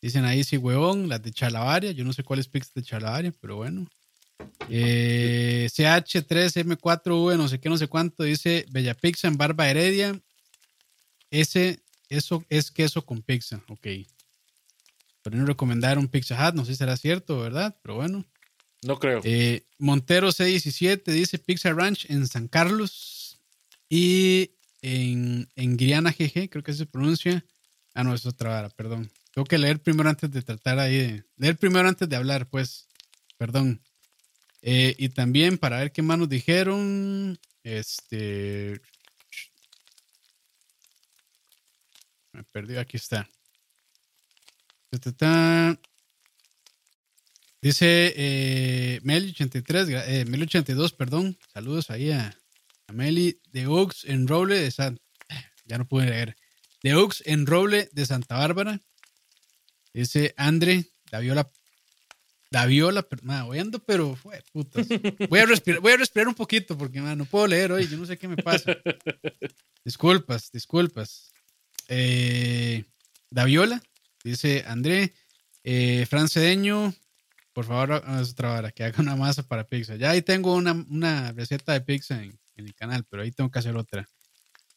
Dicen ahí, sí, huevón, las de Chalabaria. Yo no sé cuál es pizza de Chalabaria, pero bueno. Eh, CH3M4V, no sé qué, no sé cuánto, dice Bella Pizza en Barba Heredia. Ese, eso es queso con pizza, ok. Pero no recomendar un Pizza Hut, no sé si será cierto, ¿verdad? Pero bueno. No creo. Eh, Montero C17 dice Pizza Ranch en San Carlos. Y en, en Guiana GG, creo que se pronuncia. Ah, no, es otra vara, perdón. Tengo que leer primero antes de tratar ahí de. Leer primero antes de hablar, pues. Perdón. Eh, y también para ver qué más nos dijeron. Este. Me perdí, aquí está. Dice eh, Meli83, gra- eh, Meli82, perdón. Saludos ahí a, a Meli de Oaks en Roble de San. (sighs) Ya no pude leer. De Oaks en Roble de Santa Bárbara. Dice Andre Daviola. Daviola, pero, ma, voy ando, pero fue putas. Voy a respirar, voy a respirar un poquito porque ma, no puedo leer hoy. Yo no sé qué me pasa. Disculpas, disculpas. Eh, Daviola, dice André. Eh, Fran Cedeño, por favor, otra vara, que haga una masa para pizza. Ya ahí tengo una, una receta de pizza en, en el canal, pero ahí tengo que hacer otra.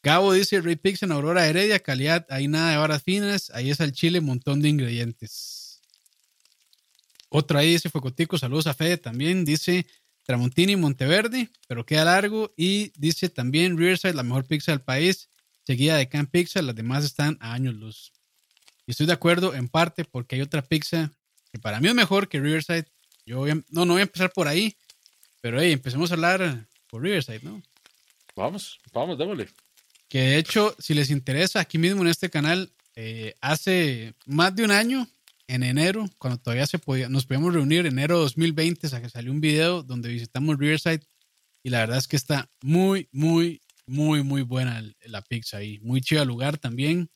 Gabo dice Rey Pizza en Aurora Heredia, calidad, ahí nada de varas finas, ahí es al chile, montón de ingredientes. Otro ahí dice Focotico, saludos a Fede también, dice Tramontini Monteverde, pero queda largo. Y dice también Riverside, la mejor pizza del país, seguida de Can Pizza, las demás están a años luz. Y estoy de acuerdo en parte porque hay otra pizza que para mí es mejor que Riverside. Yo voy a- no, no voy a empezar por ahí, pero hey, empecemos a hablar por Riverside, ¿no? Vamos, vamos, démosle. Que de hecho, si les interesa, aquí mismo en este canal, eh, hace más de un año, en enero, cuando todavía se podía, nos podíamos reunir, enero de 2020, o sea, que salió un video donde visitamos Riverside y la verdad es que está muy, muy, muy, muy buena la pizza ahí. Muy chido lugar también.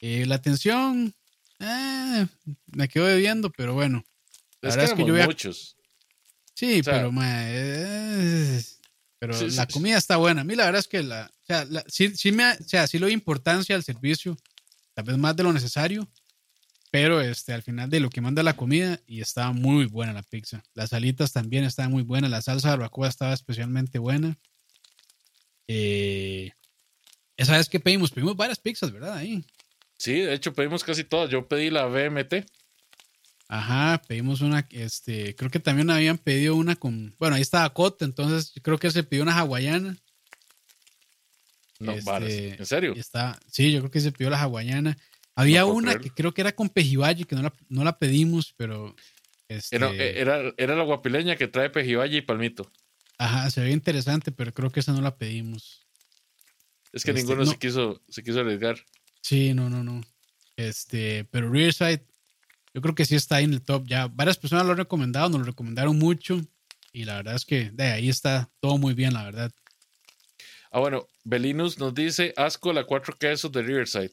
Eh, la atención, eh, me quedo bebiendo, pero bueno. La Es verdad que, es que yo voy a- muchos. Sí, O sea- pero ma, eh, pero Sí, la sí. comida está buena. A mí la verdad es que la, o sea, la- sí, sí me, o sea, sí le doy importancia al servicio, tal vez más de lo necesario, pero este, al final de lo que manda la comida y estaba muy buena la pizza. Las alitas también estaban muy buenas, la salsa de barbacoa estaba especialmente buena. Eh, esa vez que pedimos, pedimos varias pizzas, ¿verdad? Ahí. Sí, de hecho pedimos casi todas. Yo pedí la BMT. Ajá, pedimos una, este, creo que también habían pedido una con, bueno, ahí estaba Cota, entonces creo que se pidió una hawaiana. No, Este, varas. ¿En serio? está, sí, yo creo que se pidió la hawaiana. Había No una que creo que era con pejibaye, que no la, no la pedimos, pero este, Era, era, era la guapileña que trae pejibaye y palmito. ajá, se veía interesante, pero creo que esa no la pedimos. Es que Este, ninguno no. se quiso, se quiso arriesgar. Sí, no, no, no. Este, pero Riverside, yo creo que sí está ahí en el top. Ya varias personas lo han recomendado, nos lo recomendaron mucho. Y la verdad es que de ahí está todo muy bien, la verdad. Ah, bueno, Belinus nos dice asco la cuatro quesos de Riverside.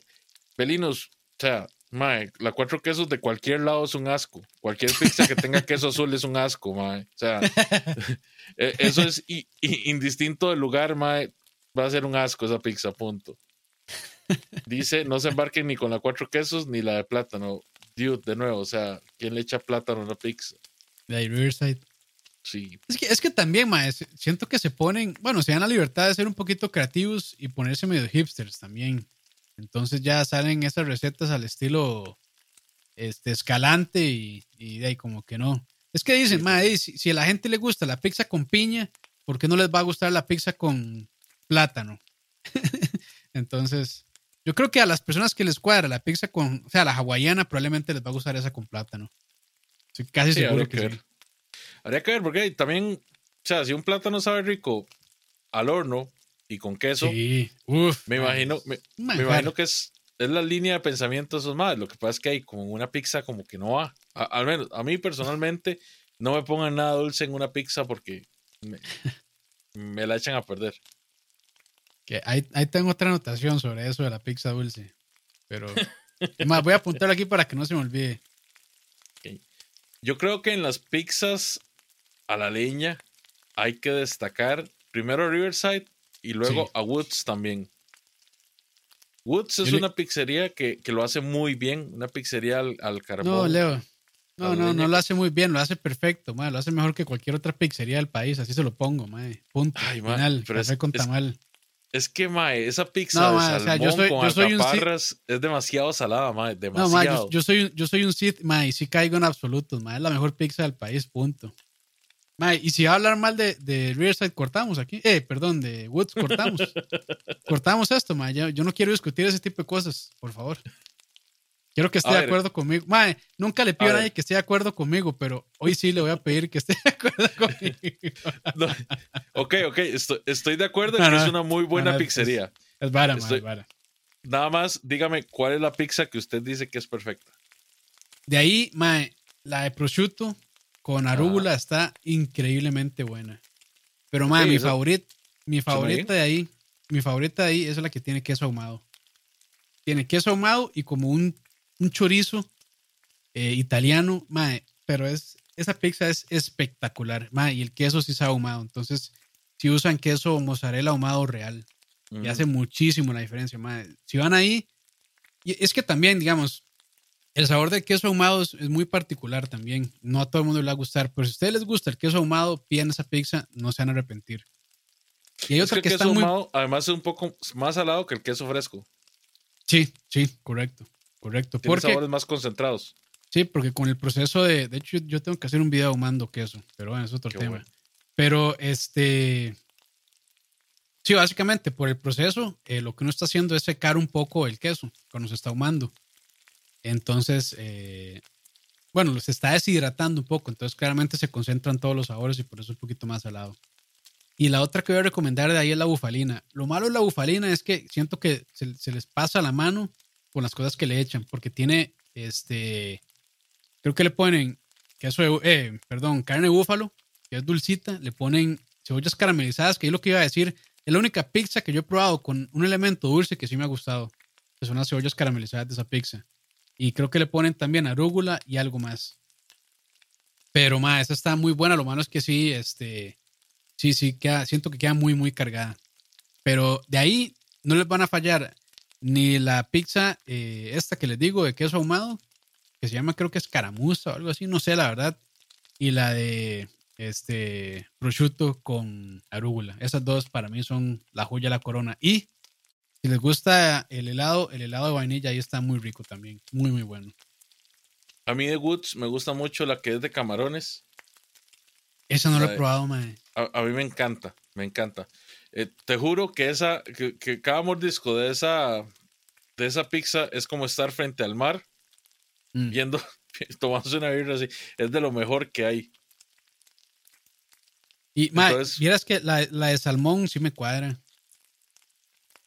Belinus, o sea, mae, la cuatro quesos de cualquier lado es un asco. Cualquier pizza que tenga queso azul es un asco, mae. O sea, (laughs) eh, eso es indistinto del lugar, mae. Va a ser un asco esa pizza, punto. Dice, no se embarquen ni con la cuatro quesos ni la de plátano. Dude, de nuevo, o sea, ¿quién le echa plátano a una pizza? De ahí Riverside. Sí, Es que, es que también, mae, se- siento que se ponen, bueno, se dan la libertad de ser un poquito creativos y ponerse medio hipsters también. Entonces ya salen esas recetas al estilo este, escalante y, y de ahí como que no. Es que dicen, mae, si, si a la gente le gusta la pizza con piña, ¿por qué no les va a gustar la pizza con plátano? (laughs) Entonces, yo creo que a las personas que les cuadra la pizza con, o sea, la hawaiana probablemente les va a gustar esa con plátano. Estoy casi Sí, seguro habría que, que sí. ver. Habría que ver, porque también, o sea, si un plátano sabe rico al horno y con queso, Sí, uf, me imagino, me, imagino que es, es la línea de pensamiento de esos más. Lo que pasa es que hay como una pizza como que no va. A- al menos, a mí personalmente, no me pongan nada dulce en una pizza porque me, (laughs) me la echan a perder. Que ahí, ahí tengo otra anotación sobre eso de la pizza dulce. Pero (laughs) más, voy a apuntar aquí para que no se me olvide. Yo creo que en las pizzas a la leña hay que destacar primero Riverside y luego Sí. a Woods también. Woods es una pizzería que, que lo hace muy bien, una pizzería al, al carbón. No, Leo. No, no, no lo hace muy bien, lo hace perfecto, madre. Lo hace mejor que cualquier otra pizzería del país, así se lo pongo, madre. Punto. Ay, Final, pero café es- con es- tamal. Es que, mae, esa pizza No, de mae, o sea, salmón yo soy- con yo soy un sí- alcaparras es demasiado salada, mae, No, demasiado. madre, yo, yo soy, un- yo soy un Sith, madre, y sí caigo en absolutos, madre. Es la mejor pizza del país, punto. Madre, y si va a hablar mal de, de Riverside, cortamos aquí. Eh, perdón, de Woods, cortamos. (laughs) cortamos esto, madre. Yo, yo no quiero discutir ese tipo de cosas, por favor. Quiero que esté de acuerdo conmigo. Madre, nunca le pido A a nadie que esté de acuerdo conmigo, pero hoy sí le voy a pedir que esté de acuerdo (laughs) conmigo. No, ok, ok, estoy, estoy de acuerdo en que no, es una muy buena no, es- pizzería. Es vara, es vara. Nada más, dígame, ¿cuál es la pizza que usted dice que es perfecta? De ahí, mae, la de prosciutto con arúgula está increíblemente buena. Pero, mae, mi favorita, mi favorita de ahí, mi favorita de ahí es la que tiene queso ahumado. Tiene queso ahumado y como un, un chorizo eh, italiano, mae, pero es, esa pizza es espectacular, mae, y el queso sí está ahumado. Entonces, si usan queso mozzarella ahumado real, y hace muchísimo la diferencia, mae. Si van ahí, y es que también, digamos, el sabor del queso ahumado es, es muy particular también. No a todo el mundo le va a gustar, pero si a ustedes les gusta el queso ahumado, pidan esa pizza, no se van a arrepentir. Y hay Es que otra el que, está queso muy... ahumado, además, es un poco más salado que el queso fresco. Sí, sí, correcto, correcto. Tiene Porque, sabores más concentrados. sí, porque con el proceso de... De hecho, yo tengo que hacer un video ahumando queso, pero bueno, es otro Qué tema. bueno. Pero este... Sí, básicamente por el proceso, eh, lo que uno está haciendo es secar un poco el queso cuando se está ahumando. Entonces, eh, bueno, se está deshidratando un poco, entonces claramente se concentran todos los sabores y por eso es un poquito más salado. Y la otra que voy a recomendar de ahí es la bufalina. Lo malo de la bufalina es que siento que se, se les pasa la mano con las cosas que le echan, porque tiene, este, creo que le ponen eh, perdón, carne de búfalo, que es dulcita, le ponen cebollas caramelizadas, que es lo que iba a decir, es la única pizza que yo he probado con un elemento dulce que sí me ha gustado, que son las cebollas caramelizadas de esa pizza. Y creo que le ponen también arúgula y algo más. Pero, ma, esa está muy buena. Lo malo es que sí, este, sí, sí, queda, siento que queda muy, muy cargada. Pero de ahí no les van a fallar ni la pizza, eh, esta que les digo, de queso ahumado, que se llama creo que es caramuza o algo así, no sé la verdad. Y la de este prosciutto con arúgula. Esas dos para mí son la joya la corona. Y si les gusta el helado, el helado de vainilla ahí está muy rico también. Muy, muy bueno. A mí de Woods me gusta mucho la que es de camarones. Esa no la he probado, mae. A, a mí me encanta, me encanta. Eh, te juro que esa, que, que cada mordisco de esa, de esa pizza es como estar frente al mar, Mm. viendo, (laughs) tomándose una birra así. Es de lo mejor que hay. Y, Entonces- vieras que la, la de salmón sí me cuadra.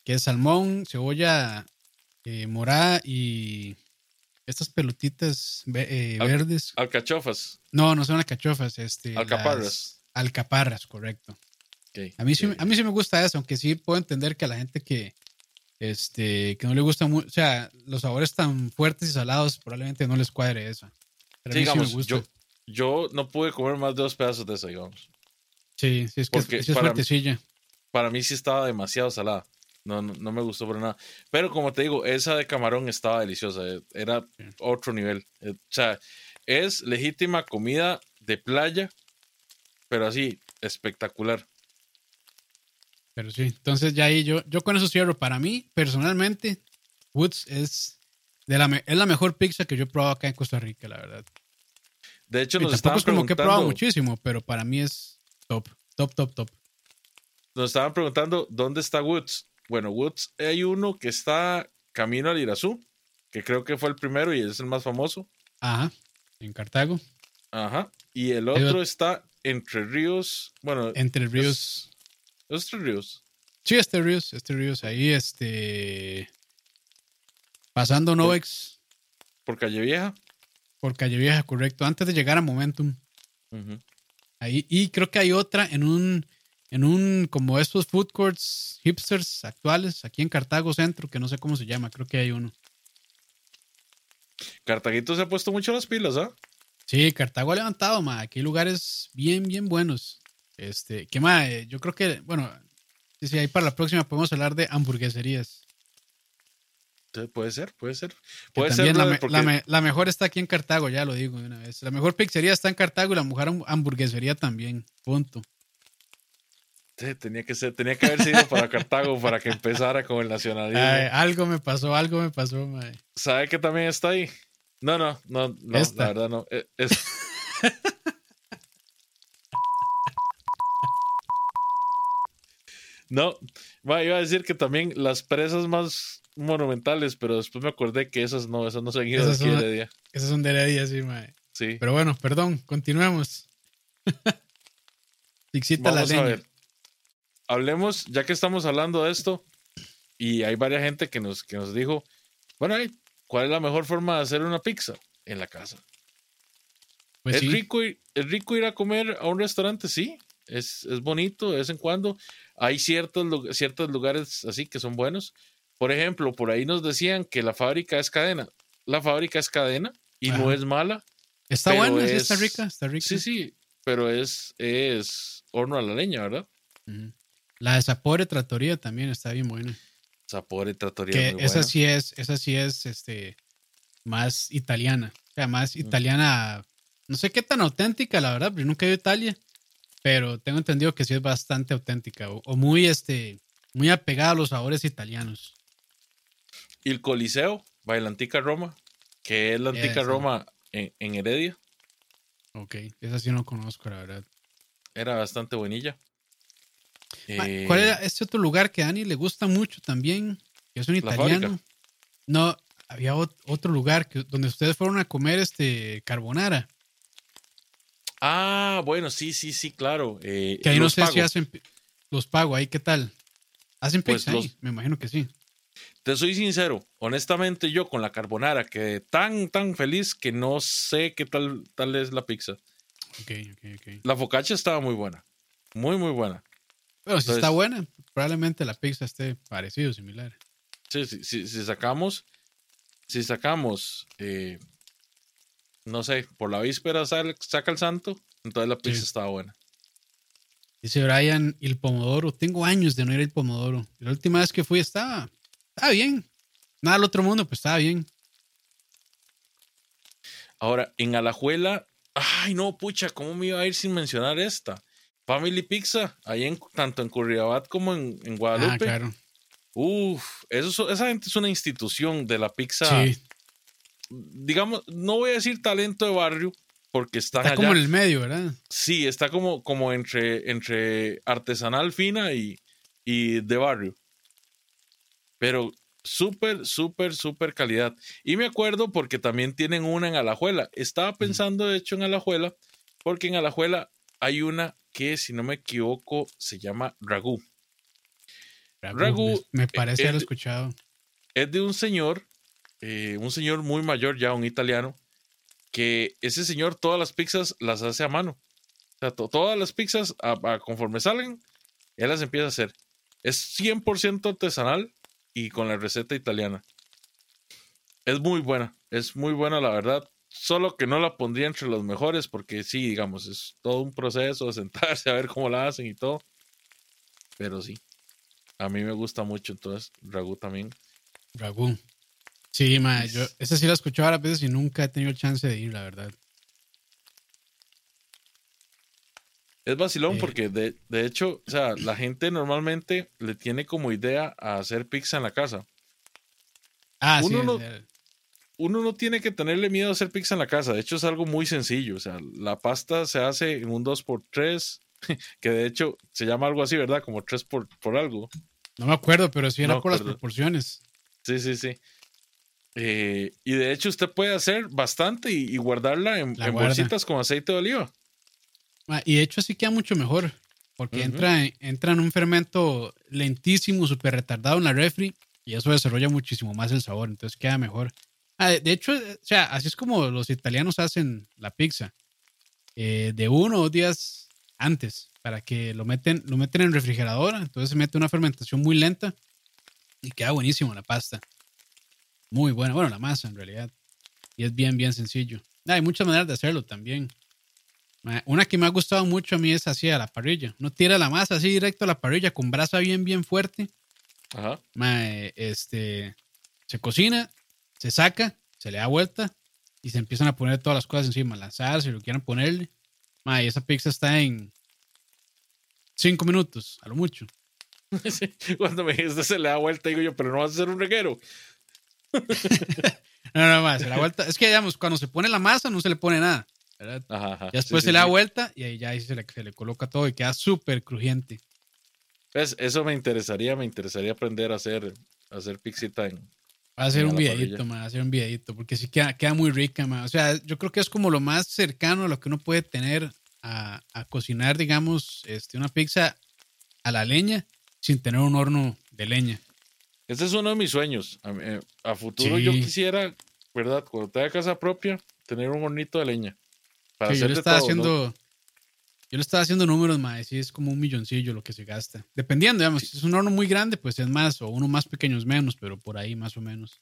que es salmón, cebolla eh, morada y estas pelotitas eh, Al- verdes. Alcachofas. No, no son alcachofas, este. Alcaparras. las Alcaparras, correcto. A mí, sí, a mí sí me gusta eso, aunque sí puedo entender que a la gente que, este, que no le gusta mucho, o sea, los sabores tan fuertes y salados probablemente no les cuadre eso. Pero Sí, sí digamos, me gusta. yo, yo no pude comer más de dos pedazos de eso, digamos. sí, sí, es que es, porque sí es para- fuertecilla. Para mí sí estaba demasiado salada. No, no, no me gustó por nada. Pero como te digo, esa de camarón estaba deliciosa. eh, Era Sí. otro nivel. Eh, O sea, es legítima comida de playa, pero así, espectacular. Pero sí, entonces ya ahí yo, yo con eso cierro. Para mí, personalmente, Woods es, de la, es la mejor pizza que yo he probado acá en Costa Rica, la verdad. De hecho, Y nos tampoco estaban, es como que he probado muchísimo, pero para mí es top, top, top, top. nos estaban preguntando dónde está Woods. Bueno, Woods hay uno que está camino al Irazú, que creo que fue el primero y es el más famoso. Ajá, en Cartago, Ajá. Y el otro ot- está entre ríos. Bueno, entre ríos. Es ríos. Sí, este ríos, este ríos, ahí, este, pasando Novex Por Calle Vieja. por Calle Vieja, correcto, antes de llegar a Momentum. Ahí, y creo que hay otra en un, en un, como estos food courts hipsters actuales, aquí en Cartago Centro, que no sé cómo se llama, creo que hay uno. Cartaguito se ha puesto mucho las pilas, ¿ah? Sí, Cartago ha levantado, ma. Aquí hay lugares bien, bien buenos. Este, ¿qué más? Eh, Yo creo que, bueno, sí, ahí para la próxima podemos hablar de hamburgueserías. Sí, Puede ser, puede ser. Puede ser la, brother, me- porque la me- la mejor está aquí en Cartago, ya lo digo de una vez. La mejor pizzería está en Cartago y la mejor ham- hamburguesería también. Punto. sí, tenía que ser, tenía que haber sido para Cartago (laughs) para que empezara con el nacionalismo. Ay, algo me pasó, algo me pasó, ma. ¿Sabe que también está ahí? No, no, no, no la verdad no. Eh, es- (laughs) no, iba a decir que también las presas más monumentales, pero después me acordé que esas no, esas no se han ido Esas son- de día. Esas son de Heredia, sí, ma. Sí. Pero bueno, perdón, continuemos. (laughs) Pixita la Vamos a leña. ver. Hablemos, ya que estamos hablando de esto, y hay varias gente que nos, que nos dijo, bueno, ¿cuál es la mejor forma de hacer una pizza? En la casa. Pues ¿Es, sí, rico ir, ¿Es rico ir a comer a un restaurante? Sí, es, es bonito de vez en cuando. Hay ciertos, ciertos lugares así que son buenos. Por ejemplo, por ahí nos decían que la fábrica es cadena. La fábrica es cadena y no es mala. está pero buena, sí, está es- rica, está rica. Sí, sí, pero es, es horno a la leña, ¿verdad? La de Sapore Trattoria también está bien buena. Sapore Trattoria. Que muy esa buena. sí es, esa sí es este más italiana. O sea, más Mm. italiana. No sé qué tan auténtica, la verdad, porque nunca he ido a Italia. Pero tengo entendido que sí es bastante auténtica. O, o muy este, muy apegada a los sabores italianos. Y el Coliseo, Bailantica Roma, que es la antica. Roma en, en Heredia, Ok, esa sí no conozco, la verdad. era bastante buenilla. Ma, Eh, ¿Cuál era este otro lugar que a Dani le gusta mucho también? Que es un italiano. No, había ot- otro lugar que, donde ustedes fueron a comer este carbonara. Ah, bueno, sí, sí, sí, claro. eh, Que ahí no sé si hacen los pago ahí, ¿qué tal? ¿Hacen Pues pizza ahí? los- Me imagino que sí. Te soy sincero, honestamente yo con la carbonara quedé tan, tan feliz que no sé qué tal, tal es la pizza. Ok, ok, ok. La focaccia estaba muy buena, muy, muy buena. Pero si está buena, probablemente la pizza esté parecido, similar. Sí, sí, sí, si sacamos, si sacamos, eh, no sé, por la víspera sale- saca el santo, entonces la pizza Sí. estaba buena. Dice Brian, el pomodoro. Tengo años de no ir al pomodoro. La última vez que fui estaba, estaba bien. Nada al otro mundo, pues estaba bien. Ahora, en Alajuela, ay no, pucha, ¿cómo me iba a ir sin mencionar esta? Family Pizza, ahí en, tanto en Curriabat como en, en Ah, Guadalupe. claro. Uf, eso, es- esa gente es una institución de la pizza. Sí, Digamos, no voy a decir talento de barrio, porque está allá. como en el medio, ¿verdad? Sí, está como, como entre, entre artesanal fina y, y de barrio. Pero súper, súper, súper calidad. Y me acuerdo porque también tienen una en Alajuela. Estaba pensando, de hecho, en Alajuela, porque en Alajuela hay una que, si no me equivoco, se llama Ragú. Ragu, me, me parece eh, haber escuchado. es de un señor, eh, un señor muy mayor ya, un italiano, que ese señor todas las pizzas las hace a mano. O sea, to- todas las pizzas, conforme salen, él las empieza a hacer. Es 100% artesanal y con la receta italiana. Es muy buena, es muy buena la verdad. Solo que no la pondría entre los mejores porque sí, digamos, es todo un proceso de sentarse a ver cómo la hacen y todo. Pero sí, a mí me gusta mucho, entonces Ragu también. Ragu. Sí, ma, yo esa sí la he escuchado varias veces y nunca he tenido chance de ir, la verdad. Es vacilón Eh. porque de, de hecho, o sea, la gente normalmente le tiene como idea a hacer pizza en la casa. Ah, Uno sí. no- el- Uno no tiene que tenerle miedo a hacer pizza en la casa. De hecho, es algo muy sencillo. O sea, la pasta se hace en un 2x3, (laughs) que de hecho se llama algo así, ¿verdad? Como 3 por, por algo. no me acuerdo, pero sí era No por las proporciones. Sí, sí, sí. Eh, y de hecho, usted puede hacer bastante y, y guardarla en, La en guarda. bolsitas con aceite de oliva. Ma, y de hecho así queda mucho mejor. Porque entra, entra en un fermento lentísimo, súper retardado en la refri. Y eso desarrolla muchísimo más el sabor. Entonces queda mejor. Ah, de, de hecho, eh, o sea, así es como los italianos hacen la pizza. Eh, de uno o dos días antes. Para que lo meten, lo meten en refrigeradora. Entonces se mete una fermentación muy lenta. Y queda buenísimo la pasta. Muy buena. Bueno, la masa en realidad. Y es bien, bien sencillo. Ah, hay muchas maneras de hacerlo también. Una que me ha gustado mucho a mí es así a la parrilla. Uno tira la masa así directo a la parrilla con brasa bien, bien fuerte. Ajá. Este, se cocina, se saca, se le da vuelta y se empiezan a poner todas las cosas encima. La salsa, si lo quieran ponerle. Y esa pizza está en cinco minutos, a lo mucho. (laughs) Cuando me dijiste se le da vuelta, digo yo, pero no vas a hacer un reguero. (laughs) No, no, más, da vuelta. Es que, digamos, cuando se pone la masa no se le pone nada. ¿verdad? Ajá, ajá. Ya después Sí, se sí, le da sí. vuelta y ahí ya ahí se le, se le coloca todo y queda súper crujiente. ¿Ves? Eso me interesaría, me interesaría aprender a hacer, a hacer pixita en. Va a hacer un la videito, a hacer un videito, porque sí queda, queda muy rica, ma. O sea, yo creo que es como lo más cercano a lo que uno puede tener a, a cocinar, digamos, este, una pizza a la leña sin tener un horno de leña. Ese es uno de mis sueños. A, eh, a futuro yo quisiera, ¿verdad? Cuando tenga casa propia, tener un hornito de leña. Para Sí, yo hacer le estaba todo, ¿no? haciendo, yo le estaba haciendo números, ma, y es como un milloncillo lo que se gasta. Dependiendo, digamos, si es un horno muy grande, pues es más, o uno más pequeño es menos, pero por ahí más o menos.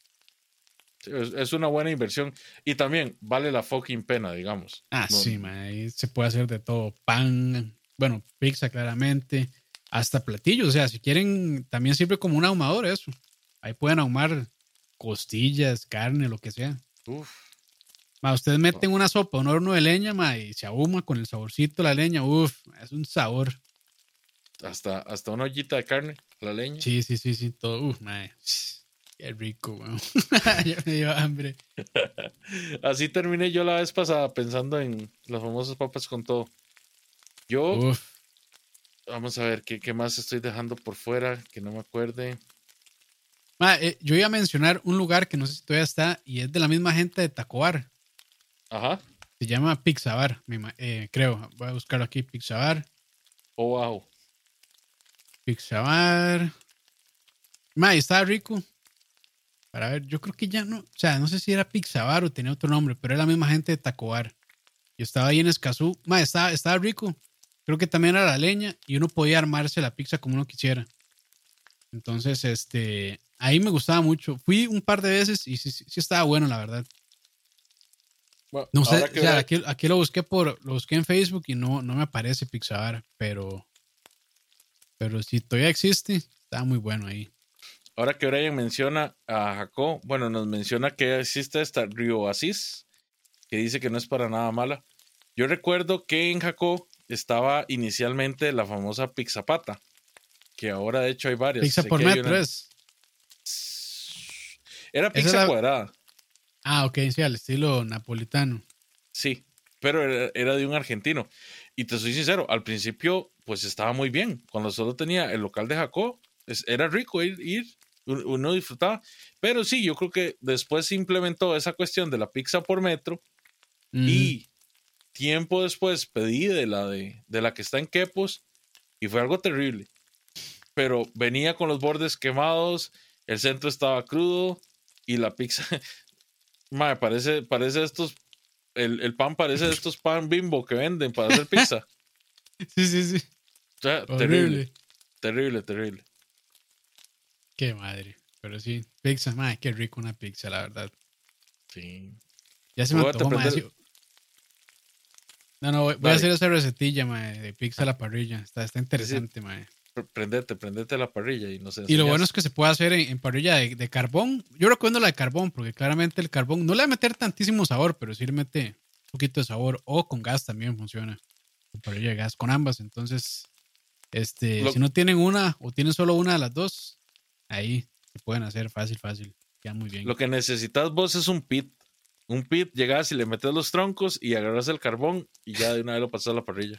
Es, una buena inversión. Y también vale la fucking pena, digamos. Ah, No- sí, ma, ahí se puede hacer de todo. Pan, bueno, pizza claramente, hasta platillos. O sea, si quieren, también sirve como un ahumador eso. Ahí pueden ahumar costillas, carne, lo que sea. Uf, Ma, ustedes meten una sopa, un horno de leña, ma, y se ahuma con el saborcito de la leña. Uf, es un sabor. hasta, hasta una ollita de carne, la leña. Sí, sí, sí, sí, todo. Uf, ma, (sniffs) qué rico, weón. (laughs) ya me dio hambre. (laughs) Así terminé yo la vez pasada pensando en las famosas papas con todo. Yo, Uf. Vamos a ver, ¿qué, qué más estoy dejando por fuera? Que no me acuerde. Ma, eh, yo iba a mencionar un lugar que no sé si todavía está y es de la misma gente de Tacobar. Ajá. Se llama Pixabar, eh, creo. Voy a buscarlo aquí, Pixabar. Oh, wow. Pixabar. Ma, estaba rico. Para ver, yo creo que ya no, o sea, no sé si era Pixabar o tenía otro nombre, pero era la misma gente de Tacobar. Yo estaba ahí en Escazú. Ma, estaba, estaba rico. Creo que también era la leña y uno podía armarse la pizza como uno quisiera. Entonces, este, ahí me gustaba mucho. Fui un par de veces y sí, sí, sí estaba bueno, la verdad. Bueno, No sé, o sea, aquí, aquí lo busqué por, lo busqué en Facebook y no, no me aparece Pixar, pero, pero si todavía existe, está muy bueno ahí. Ahora que Brian menciona a Jacob, bueno, nos menciona que existe esta Río Asís, que dice que no es para nada mala. Yo recuerdo que en Jacob estaba inicialmente la famosa Pixapata, que ahora de hecho hay varias. Pizza Sé por metro una- es. Era pizza cuadrada, Ah, ok, sí, al estilo napolitano. sí, pero era, era de un argentino. Y te soy sincero, al principio pues estaba muy bien. Cuando solo tenía el local de Jacob, es- era rico ir, ir, un- uno disfrutaba. Pero sí, yo creo que después se implementó esa cuestión de la pizza por metro Mm, Y tiempo después pedí de la de, de la que está en Quepos y fue algo terrible. pero venía con los bordes quemados, el centro estaba crudo y la pizza. (laughs) Mae, parece, parece estos. El, el pan parece de estos pan bimbo que venden para hacer pizza. (laughs) Sí, sí, sí. O sea, terrible, terrible, terrible. Qué madre. Pero sí, pizza, madre, qué rico una pizza, la verdad. Sí. Ya se me antojó, madre. No, no, voy, voy a hacer esa recetilla, madre, de pizza a la parrilla. Está, está interesante, madre. Pr- Prendete, prendete la parrilla y no sé. Y lo bueno es que se puede hacer en, en parrilla de, de carbón. Yo recomiendo la de carbón, porque claramente el carbón no le va a meter tantísimo sabor, pero sí le mete un poquito de sabor. O con gas también funciona. Con parrilla de gas, con ambas. Entonces, este, Lo- si no tienen una o tienen solo una de las dos, ahí se pueden hacer fácil, fácil. Ya muy bien. Lo que necesitas vos es un pit. Un pit, llegas y le metes los troncos y agarras el carbón y ya de una vez lo pasas a la parrilla.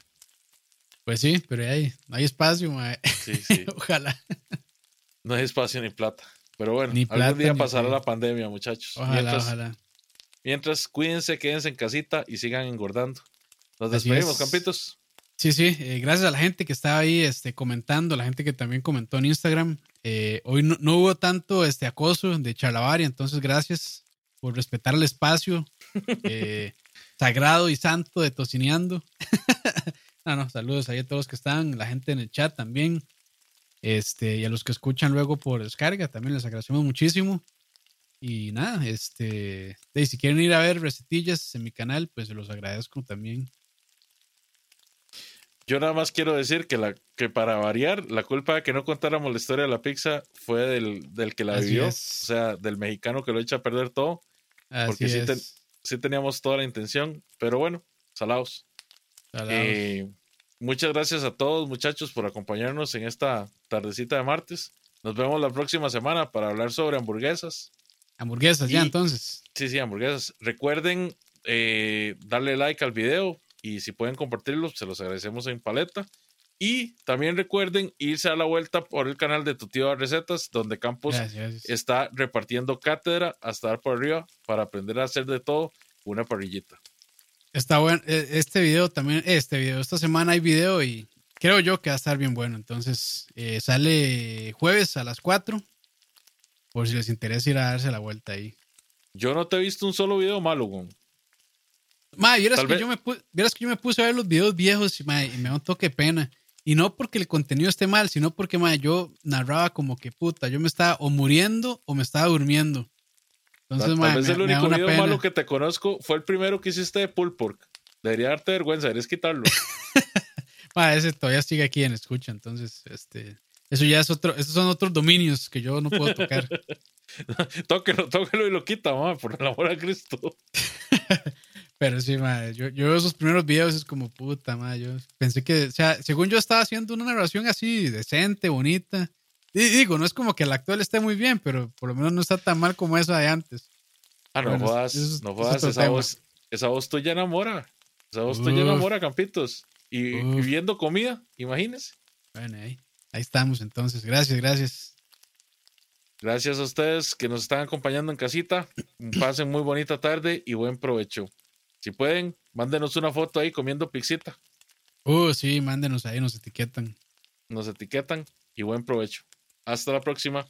Pues sí, pero ahí no hay espacio, mae. Sí, (laughs) sí. Ojalá. No hay espacio ni plata. Pero bueno, Ni plata, algún día pasará plata. la pandemia, muchachos. Ojalá, mientras, ojalá. mientras, cuídense, quédense en casita y sigan engordando. Nos despedimos, es. campitos. Sí, sí, eh, gracias a la gente que estaba ahí este, comentando, la gente que también comentó en Instagram. Eh, hoy no, no hubo tanto este acoso de charlavaria, entonces gracias por respetar el espacio (laughs) eh, sagrado y santo de Tocineando. (laughs) no, no, saludos ahí a todos los que están, la gente en el chat también. Este, y a los que escuchan luego por descarga, también les agradecemos muchísimo. Y nada, este, y si quieren ir a ver recetillas en mi canal, pues se los agradezco también. Yo nada más quiero decir que, la, que para variar, la culpa de que no contáramos la historia de la pizza fue del, del que la Así vivió. es. O sea, del mexicano que lo echa a perder todo. Así Porque sí teníamos toda la intención, pero bueno, salados. Salados. Eh, muchas gracias a todos, muchachos, por acompañarnos en esta tardecita de martes. Nos vemos la próxima semana para hablar sobre hamburguesas. Hamburguesas, ya entonces. Sí, sí, hamburguesas. Recuerden eh, darle like al video y si pueden compartirlo, se los agradecemos en paleta. Y también recuerden irse a la vuelta por el canal de Tu Tío de Recetas, donde Campos está repartiendo cátedra hasta dar por arriba para aprender a hacer de todo una parrillita. Está bueno. eh, Este video también, este video, esta semana hay video y creo yo que va a estar bien bueno. Entonces, eh, sale jueves a las 4. Por si les interesa ir a darse la vuelta ahí. Yo no te he visto un solo video malo, güey. Ma, vieras que, vez- yo me pu- vieras que yo me puse a ver los videos viejos y, ma, y me da un toque pena. Y no porque el contenido esté mal, sino porque ma, yo narraba como que puta, yo me estaba o muriendo o me estaba durmiendo. Entonces, Tal, ma, tal vez me, el único video pena. malo que te conozco fue el primero que hiciste de pulled pork. Debería darte vergüenza, deberías quitarlo. (laughs) Ma, ese todavía sigue aquí en escucha, entonces, este, eso ya es otro, esos son otros dominios que yo no puedo tocar. (laughs) tóquelo, tóquelo y lo quita, ma, por el amor a Cristo. (laughs) Pero sí, ma, yo, yo veo esos primeros videos es como puta, ma, yo pensé que, o sea, según yo estaba haciendo una narración así, decente, bonita. Y digo, no es como que el actual esté muy bien, pero por lo menos no está tan mal como esa de antes. Ah, no Bueno, jodas, es- no jodas, esa tema. voz, esa voz tuya enamora. Esa voz tuya Uf. enamora, campitos. Y, Uf. viendo comida, imagínense. Bueno, ahí, ahí estamos entonces. Gracias, gracias. Gracias a ustedes que nos están acompañando en casita. (clears throat) Pasen muy bonita tarde y buen provecho. Si pueden, mándenos una foto ahí comiendo pixita. Uh, sí, mándenos ahí, nos etiquetan. Nos etiquetan y buen provecho. Hasta la próxima.